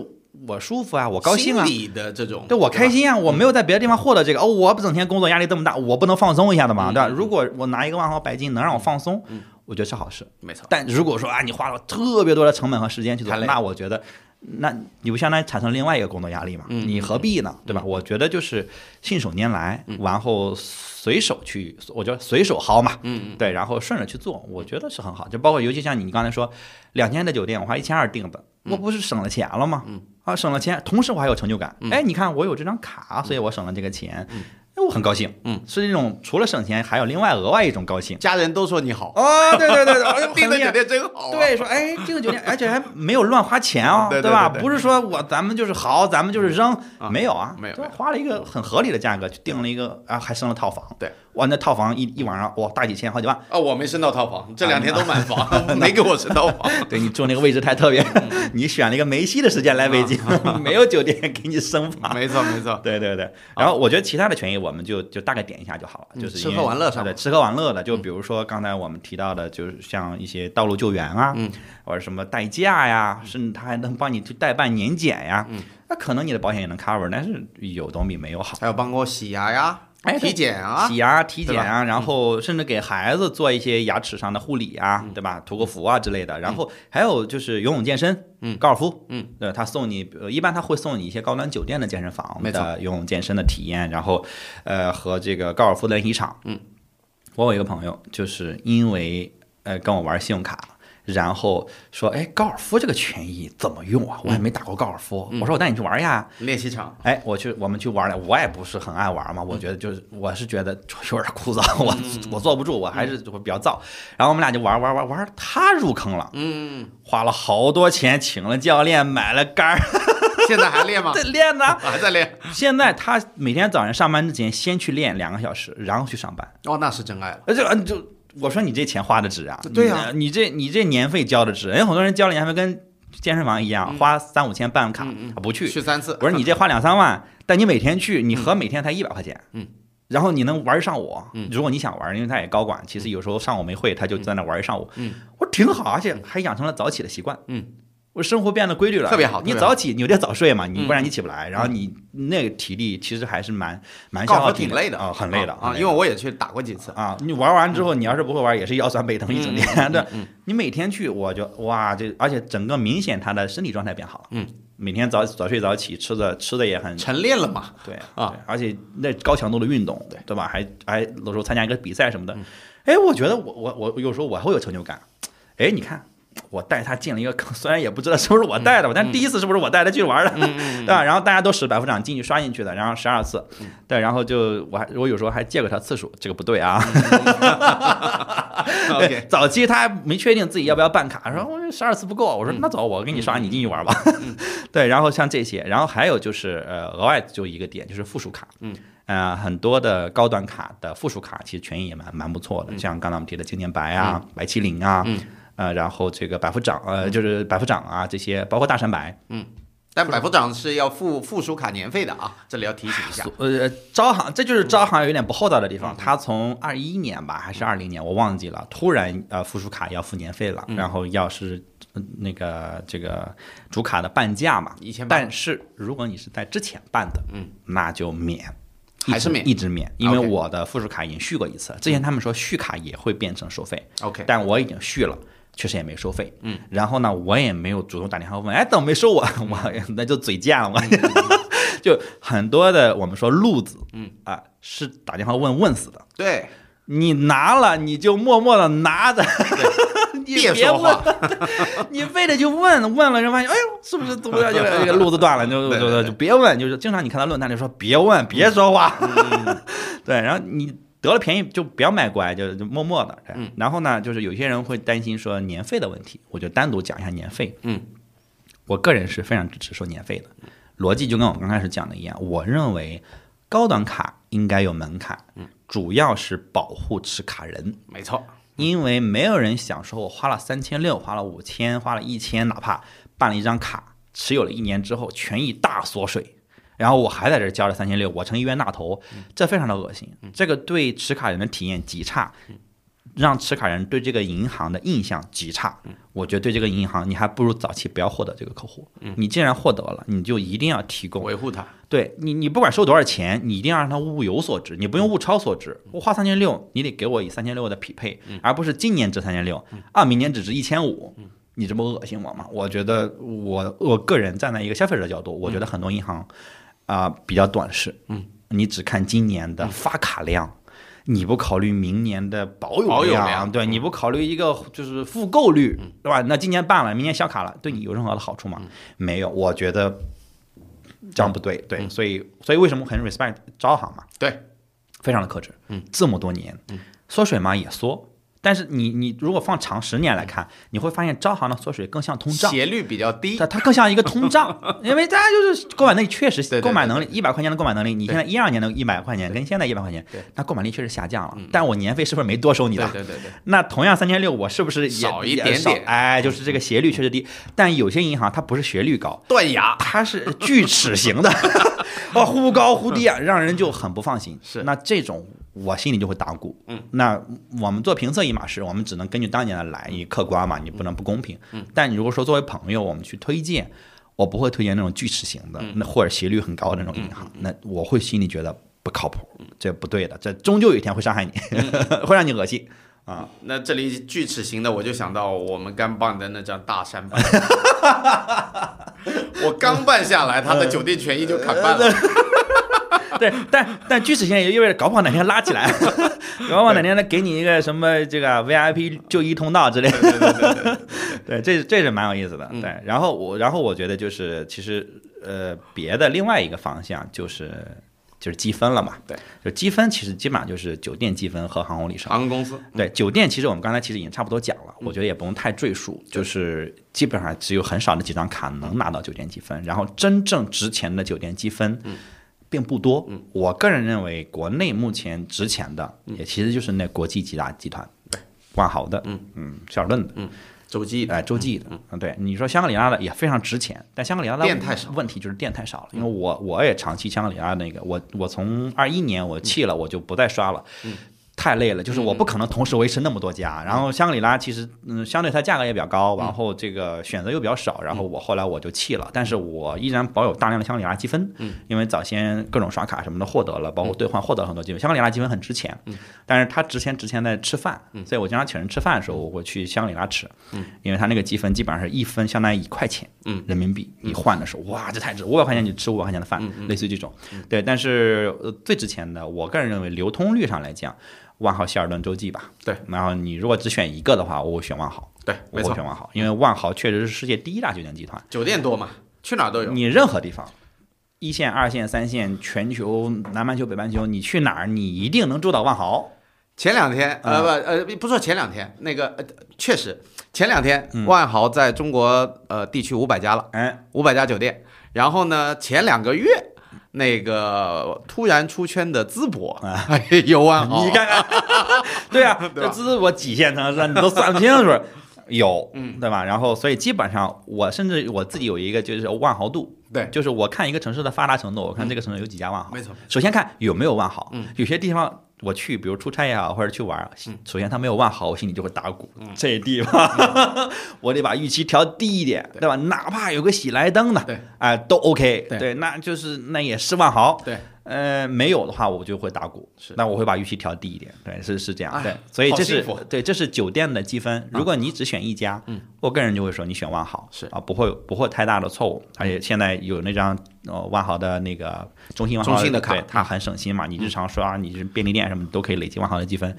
我舒服啊，我高兴啊心。理的这种，对我开。心啊！我没有在别的地方获得这个哦，我不整天工作压力这么大，我不能放松一下的嘛，对吧？如果我拿一个万豪白金能让我放松，我觉得是好事。没错，但如果说啊，你花了特别多的成本和时间去做那我觉得，那你不相当于产生另外一个工作压力嘛？嗯你何必呢？对吧？我觉得就是信手拈来，嗯然后随手去，我觉得随手薅嘛，嗯对，然后顺着去做，我觉得是很好。就包括尤其像你刚才说，两千的酒店我花一千二订的，我不是省了钱了吗？嗯啊，省了钱，同时我还有成就感。哎，你看我有这张卡，所以我省了这个钱，哎，我很高兴。嗯，是那种除了省钱，还有另外额外一种高兴。家人都说你好，哦，对对对订 的酒店真好啊。对，说哎，这个酒店，而且还没有乱花钱 哦，对对吧？不是说我咱们就是豪，咱们就是扔，啊没有啊，没有花了一个很合理的价格去订了一个啊，还升了套房。对，哇，那套房一一晚上哇大几千，好几万。啊，我没升到套房，这两天都满房，没给我升套房。对你住那个位置太特别，嗯你选了一个梅西的时间来北京，没有酒店给你升房。没错没错，对对对，然后我觉得其他的权益我们就就大概点一下就好了，就是嗯吃喝玩乐上对吃喝玩乐的，就比如说刚才我们提到的，就是像一些道路救援啊，嗯。或者什么代驾呀，甚至他还能帮你去代办年检呀，嗯。那可能你的保险也能 cover，但是有总比没有好。还有帮我洗牙呀，哎体检啊洗，牙、体检啊，然后甚至给孩子做一些牙齿上的护理啊，对吧？涂个氟啊之类的。然后还有就是游泳健身，嗯。高尔夫，嗯，对，他送你，呃一般他会送你一些高端酒店的健身房没错。的游泳健身的体验，然后呃和这个高尔夫的练习场，嗯，我有一个朋友就是因为呃跟我玩信用卡。然后说，哎，高尔夫这个权益怎么用啊？我也没打过高尔夫。我说我带你去玩呀。练习场，哎，我去，我们去玩了，我也不是很爱玩嘛，我觉得就是，我是觉得有点枯燥，我我坐不住，我还是会比较燥。然后我们俩就玩玩玩玩，他入坑了，嗯，花了好多钱，请了教练，买了杆儿，现在还练吗？在练呢。啊还在练。现在他每天早上上班之前先去练两个小时，然后去上班。哦，那是真爱了。呃，这就我说你这钱花的值啊，对呀你你这你这年费交的值。人家很多人交了年费跟健身房一样，花三五千办卡，嗯嗯他不去。去三次。我说你这 花两三万，但你每天去，你合每天才一百块钱，嗯，然后你能玩一上午，嗯如果你想玩，因为他也高管，其实有时候上午没会，他就在那玩一上午，嗯，我说挺好，而且还养成了早起的习惯，嗯。我生活变得规律了，特别好你早起，你有点早睡嘛，你嗯不然你起不来，然后你那个体力其实还是蛮蛮消耗体力夫挺累的啊，很累的啊，因为我也去打过几次。啊，你玩完之后，你要是不会玩，也是腰酸背疼一整天。对，嗯你每天去，我就哇，这而且整个明显他的身体状态变好了。嗯，每天早早睡早起，吃的吃的也很晨练了嘛？对啊而且那高强度的运动，对对吧？还还有时候参加一个比赛什么嗯的，哎，我觉得我我我有时候我还会有成就感。哎，你看。我带他进了一个坑，虽然也不知道是不是我带的吧，但第一次是不是我带他去玩的，对吧？然后大家都使百夫长进去刷进去的，然后十二次，对，然后就我还我有时候还借给他次数，这个不对啊。OK，早期他还没确定自己要不要办卡，说我十二次不够，我说那走，我给你刷，你进去玩吧。对，然后像这些，然后还有就是呃，额外就一个点就是附属卡，嗯，呃，很多的高端卡的附属卡其实权益也蛮蛮不错的，像刚才我们提的经典白啊、白麒麟啊，嗯，呃，然后这个百夫长，呃，就是百夫长啊这些，包括大山白，嗯但百夫长是要付附属卡年费的啊，这里要提醒一下。呃，招行这就是招行有点不厚道的地方，他从二一年吧还是二零年我忘记了，突然呃附属卡要付年费了，然后要是呃那个这个主卡的半价嘛，一千八但是如果你是在之前办的，嗯，那就免。还是免一直免，因为我的附属卡已经续过一次了。之前他们说续卡也会变成收费，OK，但我已经续了，确实也没收费。嗯，然后呢，我也没有主动打电话问，哎，怎么没收我？我那就嘴贱了，我。就很多的我们说路子，嗯啊，是打电话问问死的。对，你拿了你就默默的拿着，你别别问说话，你非得去问，问了人发现，哎呦，是不是怎么样？这个这个路子断了，就对对对就就别问，就是经常你看到论坛里说别问，别说话，对，然后你得了便宜就不要卖乖，就就默默的。嗯然后呢，就是有些人会担心说年费的问题，我就单独讲一下年费。嗯，我个人是非常支持收年费的，逻辑就跟我刚开始讲的一样，我认为高端卡应该有门槛，嗯主要是保护持卡人。没错，因为没有人想说我花了三千六，花了五千，花了一千，哪怕办了一张卡，持有了一年之后权益大缩水，然后我还在这儿交了三千六，我成一冤大头，这非常的恶心。这个对持卡人的体验极差，让持卡人对这个银行的印象极差。我觉得对这个银行，你还不如早期不要获得这个客户。你既然获得了，你就一定要提供维护它。对你，你不管收多少钱，你一定要让它物有所值，你不用物超所值。我花三千六，你得给我以三千六的匹配，而不是今年值三千六，啊，明年只值一千五。你这不恶心我吗？我觉得我我个人站在一个消费者角度，我觉得很多银行啊、比较短视，嗯，你只看今年的发卡量。你不考虑明年的保有量对，嗯。你不考虑一个就是复购率，对吧？那今年办了，明年销卡了，对你有任何的好处吗？没有，我觉得这样不对，对，嗯。所以所以为什么很 respect 招行嘛，对，非常的克制，嗯，这么多年，嗯，缩水嘛也缩，但是你你如果放长十年来看，你会发现招行的缩水更像通胀。斜率比较低。它。它更像一个通胀，因为大家就是购买能力确实购买能力一百块钱的购买能力，你现在一二年的一百块钱跟现在一百块钱对，那购买力确实下降了。但我年费是不是没多收你的？对对对对，那同样三千六，我是不是也少一点点。哎，就是这个斜率确实低，但有些银行它不是斜率高，断崖。它是锯齿形的，啊，忽高忽低啊，让人就很不放心。是。那这种我心里就会打鼓。嗯，那我们做评测一码事，我们只能根据当年的来，你客观嘛，你不能不公平。嗯，但你如果说作为朋友，我们去推荐，我不会推荐那种锯齿型的，那或者斜率很高的那种银行，那我会心里觉得不靠谱，这不对的，这终究有一天会伤害你，会让你恶心。啊。那这里锯齿形的，我就想到我们刚办的那张大山办，我刚办下来，他的酒店权益就砍半了。对，但但锯齿线也意味着搞不好哪天拉起来，搞不好哪天他给你一个什么这个 VIP 就医通道之类的。对对对对对，对，这这是蛮有意思的。嗯对，然后我然后我觉得就是其实呃别的另外一个方向就是就是积分了嘛。对，就积分其实基本上就是酒店积分和航空里程。航空公司对，酒店其实我们刚才其实已经差不多讲了，我觉得也不用太赘述，就是基本上只有很少的几张卡能拿到酒店积分，然后真正值钱的酒店积分。并不多，我个人认为，国内目前值钱的，也其实就是那国际几大集团，对，万豪的，嗯。嗯，希尔顿的，嗯洲际的。哎，洲际的，嗯，对，你说香格里拉的也非常值钱，但香格里拉的店太少问题就是店太少了。因为我我也长期香格里拉那个，我我从二一年我弃了，我就不再刷了。太累了，就是我不可能同时维持那么多家。然后香格里拉其实，嗯，相对它价格也比较高，然后这个选择又比较少，然后我后来我就弃了。但是我依然保有大量的香格里拉积分，嗯。因为早先各种刷卡什么的获得了，包括兑换获得了很多积分。香格里拉积分很值钱，嗯。但是它值钱值钱在吃饭，所以我经常请人吃饭的时候，我会去香格里拉吃，嗯。因为它那个积分基本上是一分相当于一块钱嗯。人民币，你换的时候，哇，这太值，五百块钱你吃五百块钱的饭，类似于这种。对，但是呃最值钱的，我个人认为流通率上来讲，万豪、希尔顿、洲际吧。对，然后你如果只选一个的话，我会选万豪，对，没错我选，万豪，因为万豪确实是世界第一大酒店集团，酒店多嘛，去哪儿都有。你任何地方。一线、二线、三线，全球南半球、北半球，你去哪儿，你一定能住到万豪。前两天，呃不呃不说前两天，那个呃确实前两天万豪在中国呃地区五百家了，哎，五百家酒店。然后呢，前两个月那个突然出圈的淄博。有万豪，你看看，对啊，这淄博几线城市你都算不清楚。有，嗯，对吧？然后，所以基本上，我甚至我自己有一个就是万豪度，对，就是我看一个城市的发达程度，我看这个城市有几家万豪。没错，首先看有没有万豪，嗯。有些地方我去，比如出差也好，或者去玩首先他没有万豪，我心里就会打鼓。这地方 我得把预期调低一点，对吧？哪怕有个喜来登的，对，哎，都 OK。对对，那就是那也是万豪。对，呃，没有的话我就会打鼓，是那我会把预期调低一点。对，是是这样。哎对，所以这是对，这是酒店的积分。如果你只选一家，嗯，我个人就会说你选万豪是啊，不会不会太大的错误。而且现在有那张呃万豪的那个中信万豪中信的卡对它很省心嘛，你日常刷你是便利店什么都可以累积万豪的积分。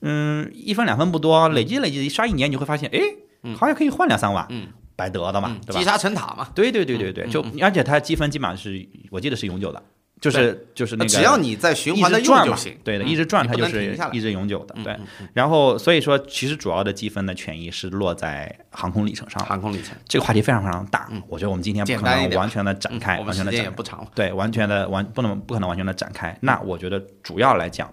嗯。一分两分不多，累积累积刷一年，你会发现，哎，好像可以换两三万，嗯。白得的嘛，对吧？积？沙成塔嘛。对对对对对，就而且它积分基本上是我记得是永久的，就是就是那个只要你在循环的转就行。，对的，嗯一直转它就是一直永久的，对嗯。然后所以说，其实主要的积分的权益是落在航空里程上。航空里程，这个话题非常非常大，我觉得我们今天不可能完全的展开，完全的展不长了。对，完全的完不能不可能完全的展开。那我觉得主要来讲，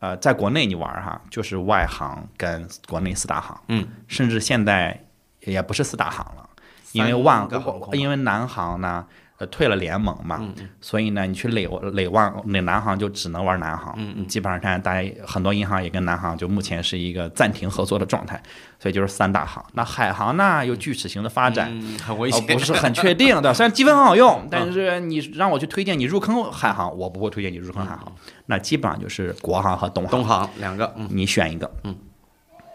呃，在国内你玩儿哈，就是外航跟国内四大航，嗯，甚至现在也不是四大航了，因为万因为南航呢。呃，退了联盟嘛，所以呢，你去垒垒万垒南航就只能玩南航，嗯基本上看大家很多银行也跟南航就目前是一个暂停合作的状态，所以就是三大行。那海航呢有锯齿形的发展，嗯，很危呃险。不是很确定的。虽然积分很好用，但是你让我去推荐你入坑海航，我不会推荐你入坑海航。那基本上就是国航和东航，东航两个，嗯，你选一个。嗯，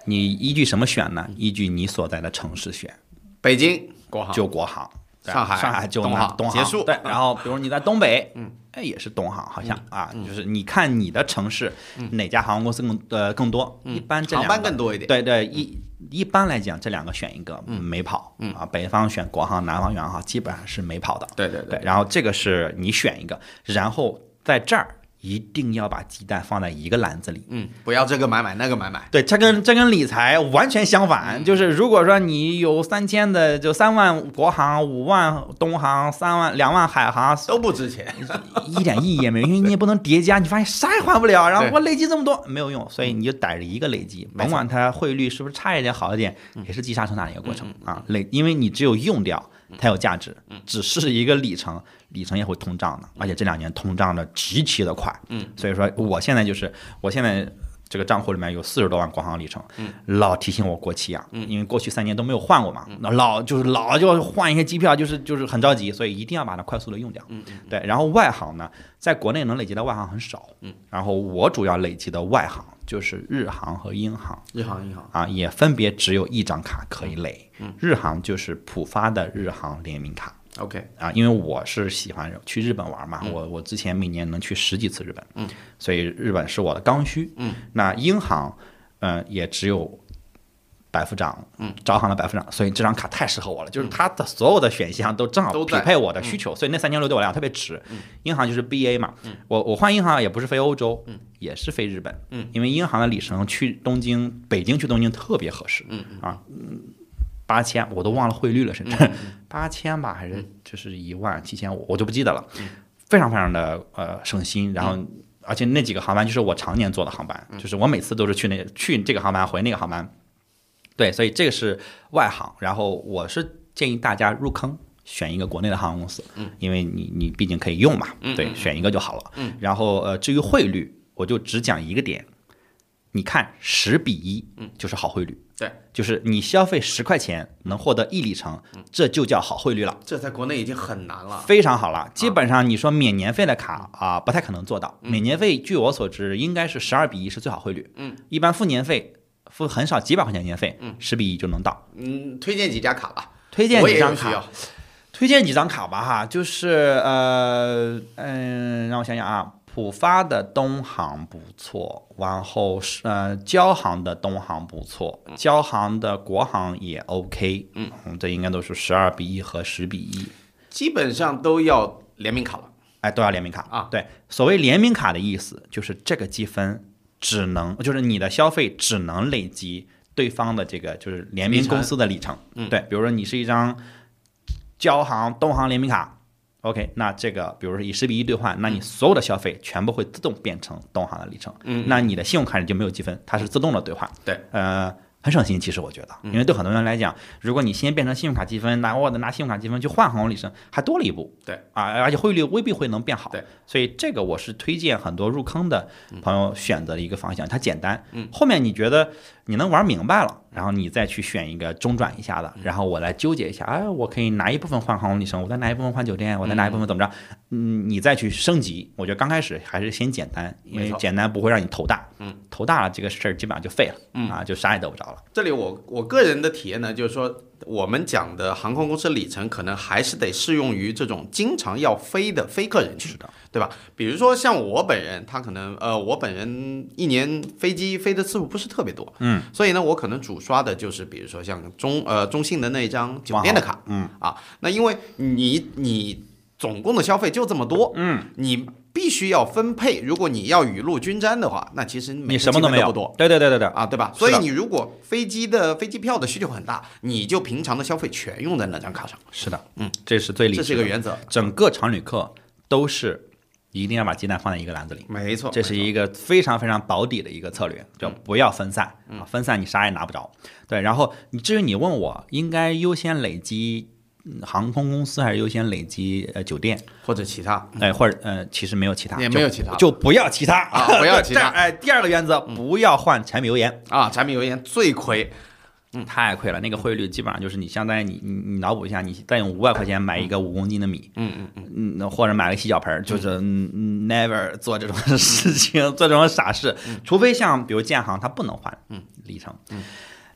你依据什么选呢？依据你所在的城市选，北京国航就国航。对上海上海就东航东航结束对，然后比如你在东北，嗯，哎也是东航，好像啊，就是你看你的城市哪家航空公司更呃更多，一般这航两个班更多一点。对对，一一般来讲，这两个选一个没跑，啊，北方选国航，南方选航，基本上是没跑的。对对。对，，然后这个是你选一个，然后在这儿一定要把鸡蛋放在一个篮子里。嗯，不要这个买买那个买买。对，这跟这跟理财完全相反，就是如果说你有三千的，就三万国航，五万东航，三万两万海航，都不值钱。一点意义也没有，因为你也不能叠加，你发现啥也换不了，然后我累积这么多没有用，所以你就逮着一个累积，甭管它汇率是不是差一点好一点，也是积沙成塔的一个过程啊。累，因为你只有用掉才有价值，只是一个里程，里程也会通胀的，而且这两年通胀的极其的快，嗯，所以说我现在就是我现在。这个账户里面有四十多万国航里程，老提醒我过期啊，因为过去三年都没有换过嘛，那老就是老就要换一些机票，就是就是很着急，所以一定要把它快速的用掉。对，然后外行呢，在国内能累积的外行很少，嗯，然后我主要累积的外行就是日航和英航日航、银行，啊，也分别只有一张卡可以累，日航就是浦发的日航联名卡。OK，啊，因为我是喜欢去日本玩嘛，我我之前每年能去十几次日本，嗯，所以日本是我的刚需，嗯，那英航，嗯、也只有百夫长，嗯，招行的百夫长，所以这张卡太适合我了，就是它的所有的选项都正好都匹配我的需求，所以那三千六对我来讲特别值。英航就是 BA 嘛，我我换英航也不是飞欧洲，嗯，也是飞日本，嗯，因为英航的里程去东京、北京去东京特别合适，嗯。啊，嗯八千我都忘了汇率了，甚至 八千吧，还是就是一万七千五，我就不记得了，非常非常的呃省心，然后。而且那几个航班就是我常年坐的航班，就是我每次都是去那去这个航班回那个航班，对，所以这个是外航。然后我是建议大家入坑选一个国内的航空公司，嗯，因为你你毕竟可以用嘛，对，选一个就好了。嗯，然后呃，至于汇率，我就只讲一个点，你看十比一，嗯，就是好汇率。对，就是你消费十块钱能获得一里程，这就叫好汇率了。这在国内已经很难了。非常好了，基本上你说免年费的卡啊，不太可能做到。免年费，据我所知，应该是十二比一是最好汇率。嗯，一般付年费，付很少几百块钱年费，十比一就能到。嗯，推荐几家卡吧。推荐几张卡。推荐几张卡吧哈，就是呃嗯，让我想想啊，浦发的东航不错，然后是呃交航的东航不错，交航的国航也 OK，嗯，这应该都是十二比一和十比一。基本上都要联名卡了。哎，都要联名卡啊对，所谓联名卡的意思就是这个积分只能，就是你的消费只能累积对方的这个就是联名公司的里程。嗯，对，比如说你是一张交行、东航联名卡，OK，那这个比如说以十比一兑换，那你所有的消费全部会自动变成东航的里程。嗯，那你的信用卡里就没有积分，它是自动的兑换。对，呃。很省心，其实我觉得，因为对很多人来讲，如果你先变成信用卡积分，拿我的拿信用卡积分去换航空里程，还多了一步。对啊，而且汇率未必会能变好。对，所以这个我是推荐很多入坑的朋友选择的一个方向，它简单。嗯，后面你觉得你能玩明白了，然后你再去选一个中转一下的，然后我来纠结一下，哎，我可以拿一部分换航空里程，我再拿一部分换酒店，我再拿一部分怎么着？嗯，你再去升级。我觉得刚开始还是先简单，因为简单不会让你头大。嗯，头大了这个事儿基本上就废了。嗯啊，就啥也得不着了。这里我我个人的体验呢，就是说我们讲的航空公司里程，可能还是得适用于这种经常要飞的飞客人群，是的，对吧？比如说像我本人，他可能呃，我本人一年飞机飞的次数不是特别多，嗯，所以呢，我可能主刷的就是比如说像中呃中信的那一张酒店的卡，嗯。啊，那因为你你总共的消费就这么多，嗯，你必须要分配。如果你要雨露均沾的话，那其实每你个什么都没有不多。对对对对对，啊，对吧？所以你如果飞机的飞机票的需求很大，你就平常的消费全用在那张卡上，是的，嗯，这是最理这智的。是一个原则。整个常旅客都是一定要把鸡蛋放在一个篮子里。没错，这是一个非常非常保底的一个策略，就不要分散啊，分散你啥也拿不着。对，然后你至于你问我应该优先累积嗯航空公司还是优先累积呃酒店，或者其他。哎，或者呃其实没有其他，也没有其他。就不要其他。啊不要其他。这哎，第二个原则不要换柴米油盐，啊，柴米油盐最亏，嗯。太亏了。那个汇率基本上就是你相当于你你你脑补一下，你再用五百块钱买一个五公斤的米，嗯嗯嗯，或者买个洗脚盆，就是嗯 never 做这种事情，做这种傻事，除非像比如建行，它不能换嗯。里程，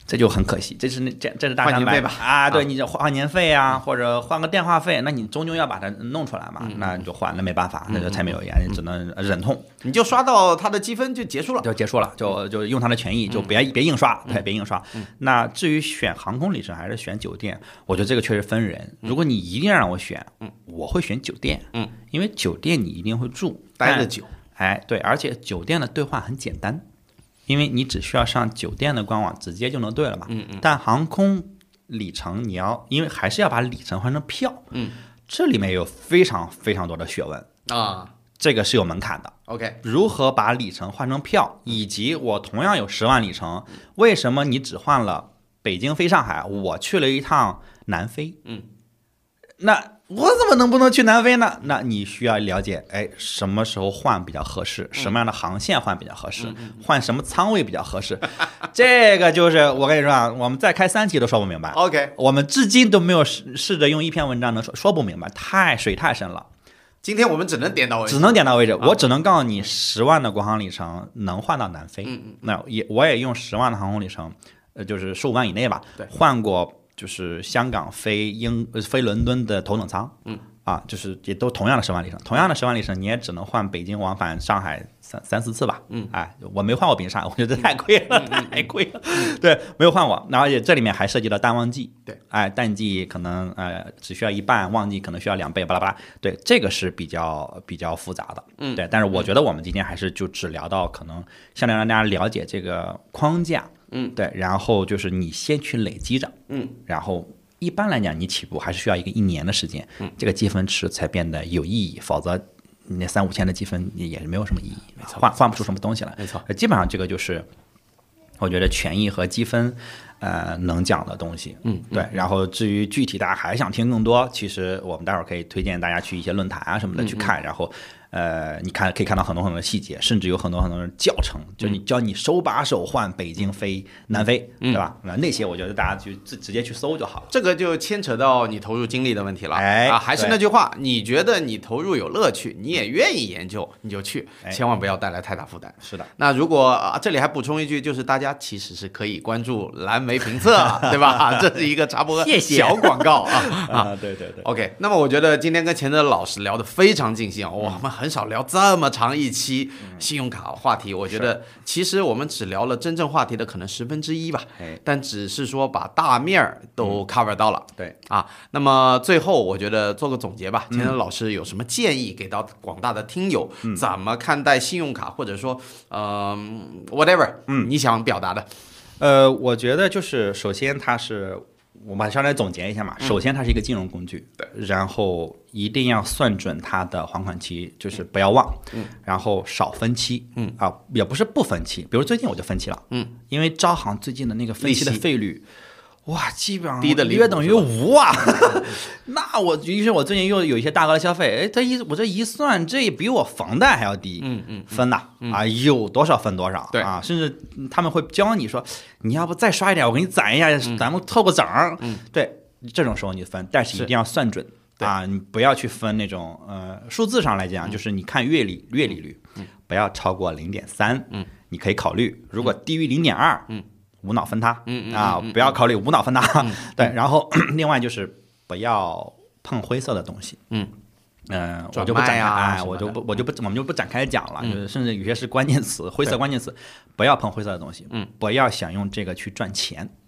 这就很可惜。这是那这这是大家买换年费吧啊，对啊。你就换换年费啊，或者换个电话费，那你终究要把它弄出来嘛，那你就换，那没办法，那就柴米油盐，你只能忍痛。你就刷到它的积分就结束了。就结束了，就就用他的权益，就别别硬刷，对，别硬刷。那至于选航空里程还是选酒店，我觉得这个确实分人。如果你一定要让我选，我会选酒店，嗯，因为酒店你一定会住，但待的久，哎，对，而且酒店的兑换很简单，因为你只需要上酒店的官网直接就能兑了嘛。嗯嗯，但航空里程你要，因为还是要把里程换成票，嗯，这里面有非常非常多的学问，啊这个是有门槛的。，OK，如何把里程换成票，以及我同样有十万里程，为什么你只换了北京飞上海，我去了一趟南非？嗯，那我怎么能不能去南非呢？那你需要了解，哎，什么时候换比较合适，什么样的航线换比较合适，换什么仓位比较合适，这个就是我跟你说啊，我们再开三期都说不明白。OK，我们至今都没有试试着用一篇文章能说说不明白，太水太深了。今天我们只能点到为止。只能点到为止。我只能告诉你，十万的国航里程能换到南非。嗯嗯那也我也用十万的航空里程，呃，就是十五万以内吧，换过就是香港飞英呃飞伦敦的头等舱。嗯。啊，就是也都同样的十万里程，同样的十万里程，你也只能换北京往返上海三三四次吧。嗯，哎，我没换过北京上海，我觉得太贵了，太贵了。对，没有换过，然后也这里面还涉及到淡旺季。对，哎，淡季可能呃只需要一半，旺季可能需要两倍，巴拉巴拉。对，这个是比较比较复杂的。嗯对，但是我觉得我们今天还是就只聊到可能相对让大家了解这个框架。嗯，对，然后就是你先去累积着，嗯，然后一般来讲，你起步还是需要一个一年的时间，嗯，这个积分池才变得有意义，否则你那三五千的积分也也是没有什么意义，没错换换不出什么东西来。没错，基本上这个就是我觉得权益和积分，呃，能讲的东西。嗯，对。然后至于具体大家还想听更多，其实我们待会儿可以推荐大家去一些论坛啊什么的去嗯看，然后。呃，你看可以看到很多很多的细节，甚至有很多很多人教程，就你教你手把手换北京飞南非，嗯对吧？那那些我觉得大家就直直接去搜就好了。这个就牵扯到你投入精力的问题了。哎啊，还是那句话，你觉得你投入有乐趣，你也愿意研究，你就去，哎千万不要带来太大负担。是的，那如果啊，这里还补充一句，就是大家其实是可以关注蓝莓评测，对吧？这是一个插播 小广告啊啊。啊，对对对，OK，那么我觉得今天跟钱德老师聊得非常尽兴，我们很少聊这么长一期信用卡话题。我觉得其实我们只聊了真正话题的可能十分之一吧，哎，但只是说把大面儿都 cover 到了。对啊，那么最后我觉得做个总结吧，今天老师有什么建议给到广大的听友？怎么看待信用卡，或者说呃 whatever，嗯，你想表达的？呃，我觉得就是首先它是，我们上来总结一下嘛。首先它是一个金融工具，对，然后一定要算准它的还款期，就是不要忘，嗯，然后少分期，嗯。啊，也不是不分期，比如最近我就分期了，嗯，因为招行最近的那个分期的费率。哇，基本上低得离谱约等于无啊！那我于是我最近又有一些大额的消费，哎，这一我这一算，这比我房贷还要低，嗯嗯，分呐，啊，有多少分多少，对。啊，甚至他们会教你说，你要不再刷一点，我给你攒一下，咱们凑个整儿，嗯，对，这种时候你分，但是一定要算准。啊，你不要去分那种呃数字上来讲，就是你看月利月利率，不要超过零点三，嗯，你可以考虑，如果低于零点二，嗯，无脑分他，啊，不要考虑无脑分他，对，然后 另外就是不要碰灰色的东西，嗯。嗯，我就不展开，我就不，我就不，我们就不展开讲了，嗯。就是甚至有些是关键词，灰色关键词，不要碰灰色的东西，嗯，不要想用这个去赚钱，对，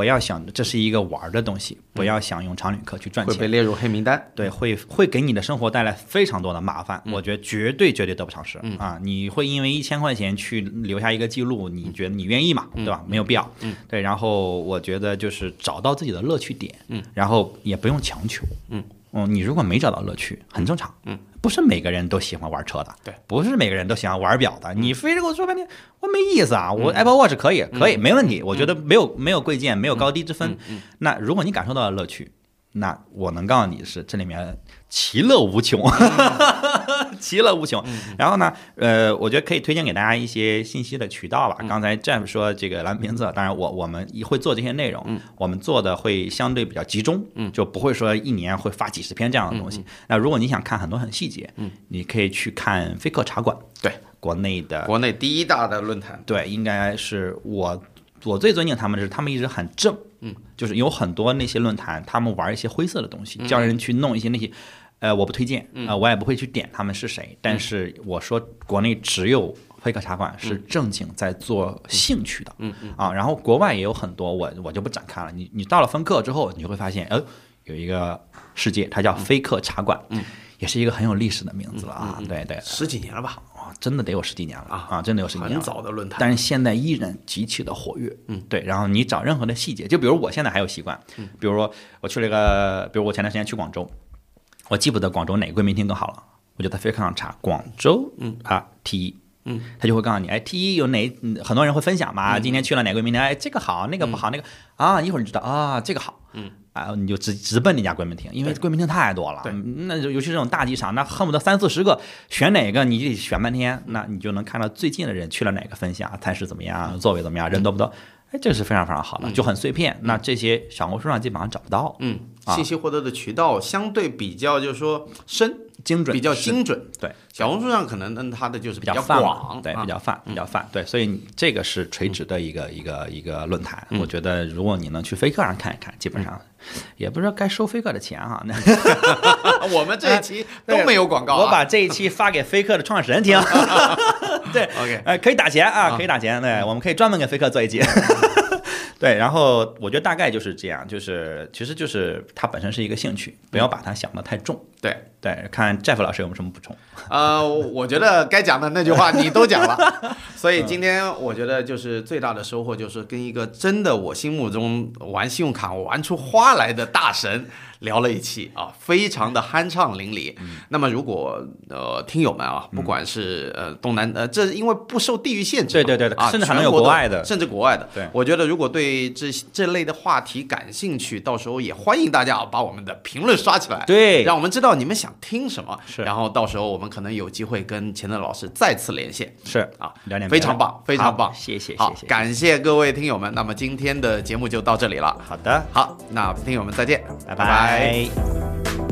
不要想这是一个玩儿的东西，不要想用常旅客去赚钱，会被列入黑名单。对，会会给你的生活带来非常多的麻烦，嗯我觉得绝对绝对得不偿失、啊！你会因为一千块钱去留下一个记录，你觉得你愿意吗？对吧？没有必要。嗯，对。然后我觉得就是找到自己的乐趣点，嗯，然后也不用强求，嗯你如果没找到乐趣，很正常，嗯，不是每个人都喜欢玩车的，对，不是每个人都喜欢玩表的，你非得给我说半天，我没意思啊！嗯我 Apple Watch 可以，可以，没问题，我觉得没有没有贵贱，没有高低之嗯分。那如果你感受到了乐趣，那我能告诉你是这里面其乐无穷，其乐无穷。然后呢，呃，我觉得可以推荐给大家一些信息的渠道吧。刚才 Jeff 说这个蓝瓶子，当然我我们会做这些内容，我们做的会相对比较集中，就不会说一年会发几十篇这样的东西。那如果你想看很多很细节，你可以去看飞客茶馆，对，国内的国内第一大的论坛，对，应该是我我最尊敬他们的是他们一直很正，嗯，就是有很多那些论坛，他们玩一些灰色的东西，叫人去弄一些那些，呃，我不推荐，呃，我也不会去点他们是谁，但是我说国内只有。飞客茶馆是正经在做兴趣的，嗯嗯。啊，然后国外也有很多，我我就不展开了。你你到了分课之后，你会发现，呃，有一个世界，它叫飞客茶馆，嗯，也是一个很有历史的名字了啊，对对，十几年了吧？哇，真的得有十几年了啊啊，真的有十几年很。早的论坛。但是现在依然极其的活跃，嗯，对。然后你找任何的细节，就比如我现在还有习惯，比如说我去了一个，比如我前段时间去广州，我记不得广州哪个贵宾厅更好了，我就在飞客上查广州，嗯。啊 T 一。嗯，他就会告诉你，哎，T 一有哪，嗯很多人会分享嘛，今天去了哪个贵宾厅，哎，这个好，那个不好，那个啊，一会儿你知道啊，这个好，嗯，啊，你就直直奔那家贵宾厅，因为贵宾厅太多了，对。嗯那就尤其这种大机场，那恨不得三四十个，选哪个你就得选半天，那你就能看到最近的人去了哪个分享，餐食怎么样，座位怎么样，人多不多，哎，这个是非常非常好的，就很碎片，那这些小红书上基本上找不到，嗯，啊。信息获得的渠道相对比较，就是说深，精准比较精准。对，小红书上可能呢，它的就是较比泛嘛广，对，啊。比较泛，比较泛，对，所以这个是垂直的一个一个一个论坛，我觉得如果你能去飞客上看一看，基本上也不知道该收飞客的钱哈，那 我们这一期都没有广告啊。我把这一期发给飞客的创始人听，对 OK 呃，可以打钱啊，可以打钱，对，我们可以专门给飞客做一期。对，然后我觉得大概就是这样，就是其实就是它本身是一个兴趣，不要把它想得太重。对，对，看 Jeff 老师有没有什么补充？呃，我觉得该讲的那句话你都讲了，所以今天我觉得就是最大的收获就是跟一个真的我心目中玩信用卡玩出花来的大神聊了一期啊，非常的酣畅淋漓。那么如果呃听友们啊，不管是呃东南呃，这因为不受地域限制嘛，对对对啊，甚至还能有国国外的。甚至国外的。对。我觉得如果对这这类的话题感兴趣，到时候也欢迎大家啊把我们的评论刷起来。对。让我们知道你们想听什么，是。然后到时候我们可能有机会跟钱德老师再次连线。是啊，聊点非常棒，非常棒，谢谢好谢谢，感谢各位听友们，那么今天的节目就到这里了。好的，好，那听友们再见，拜拜 Bye. Bye.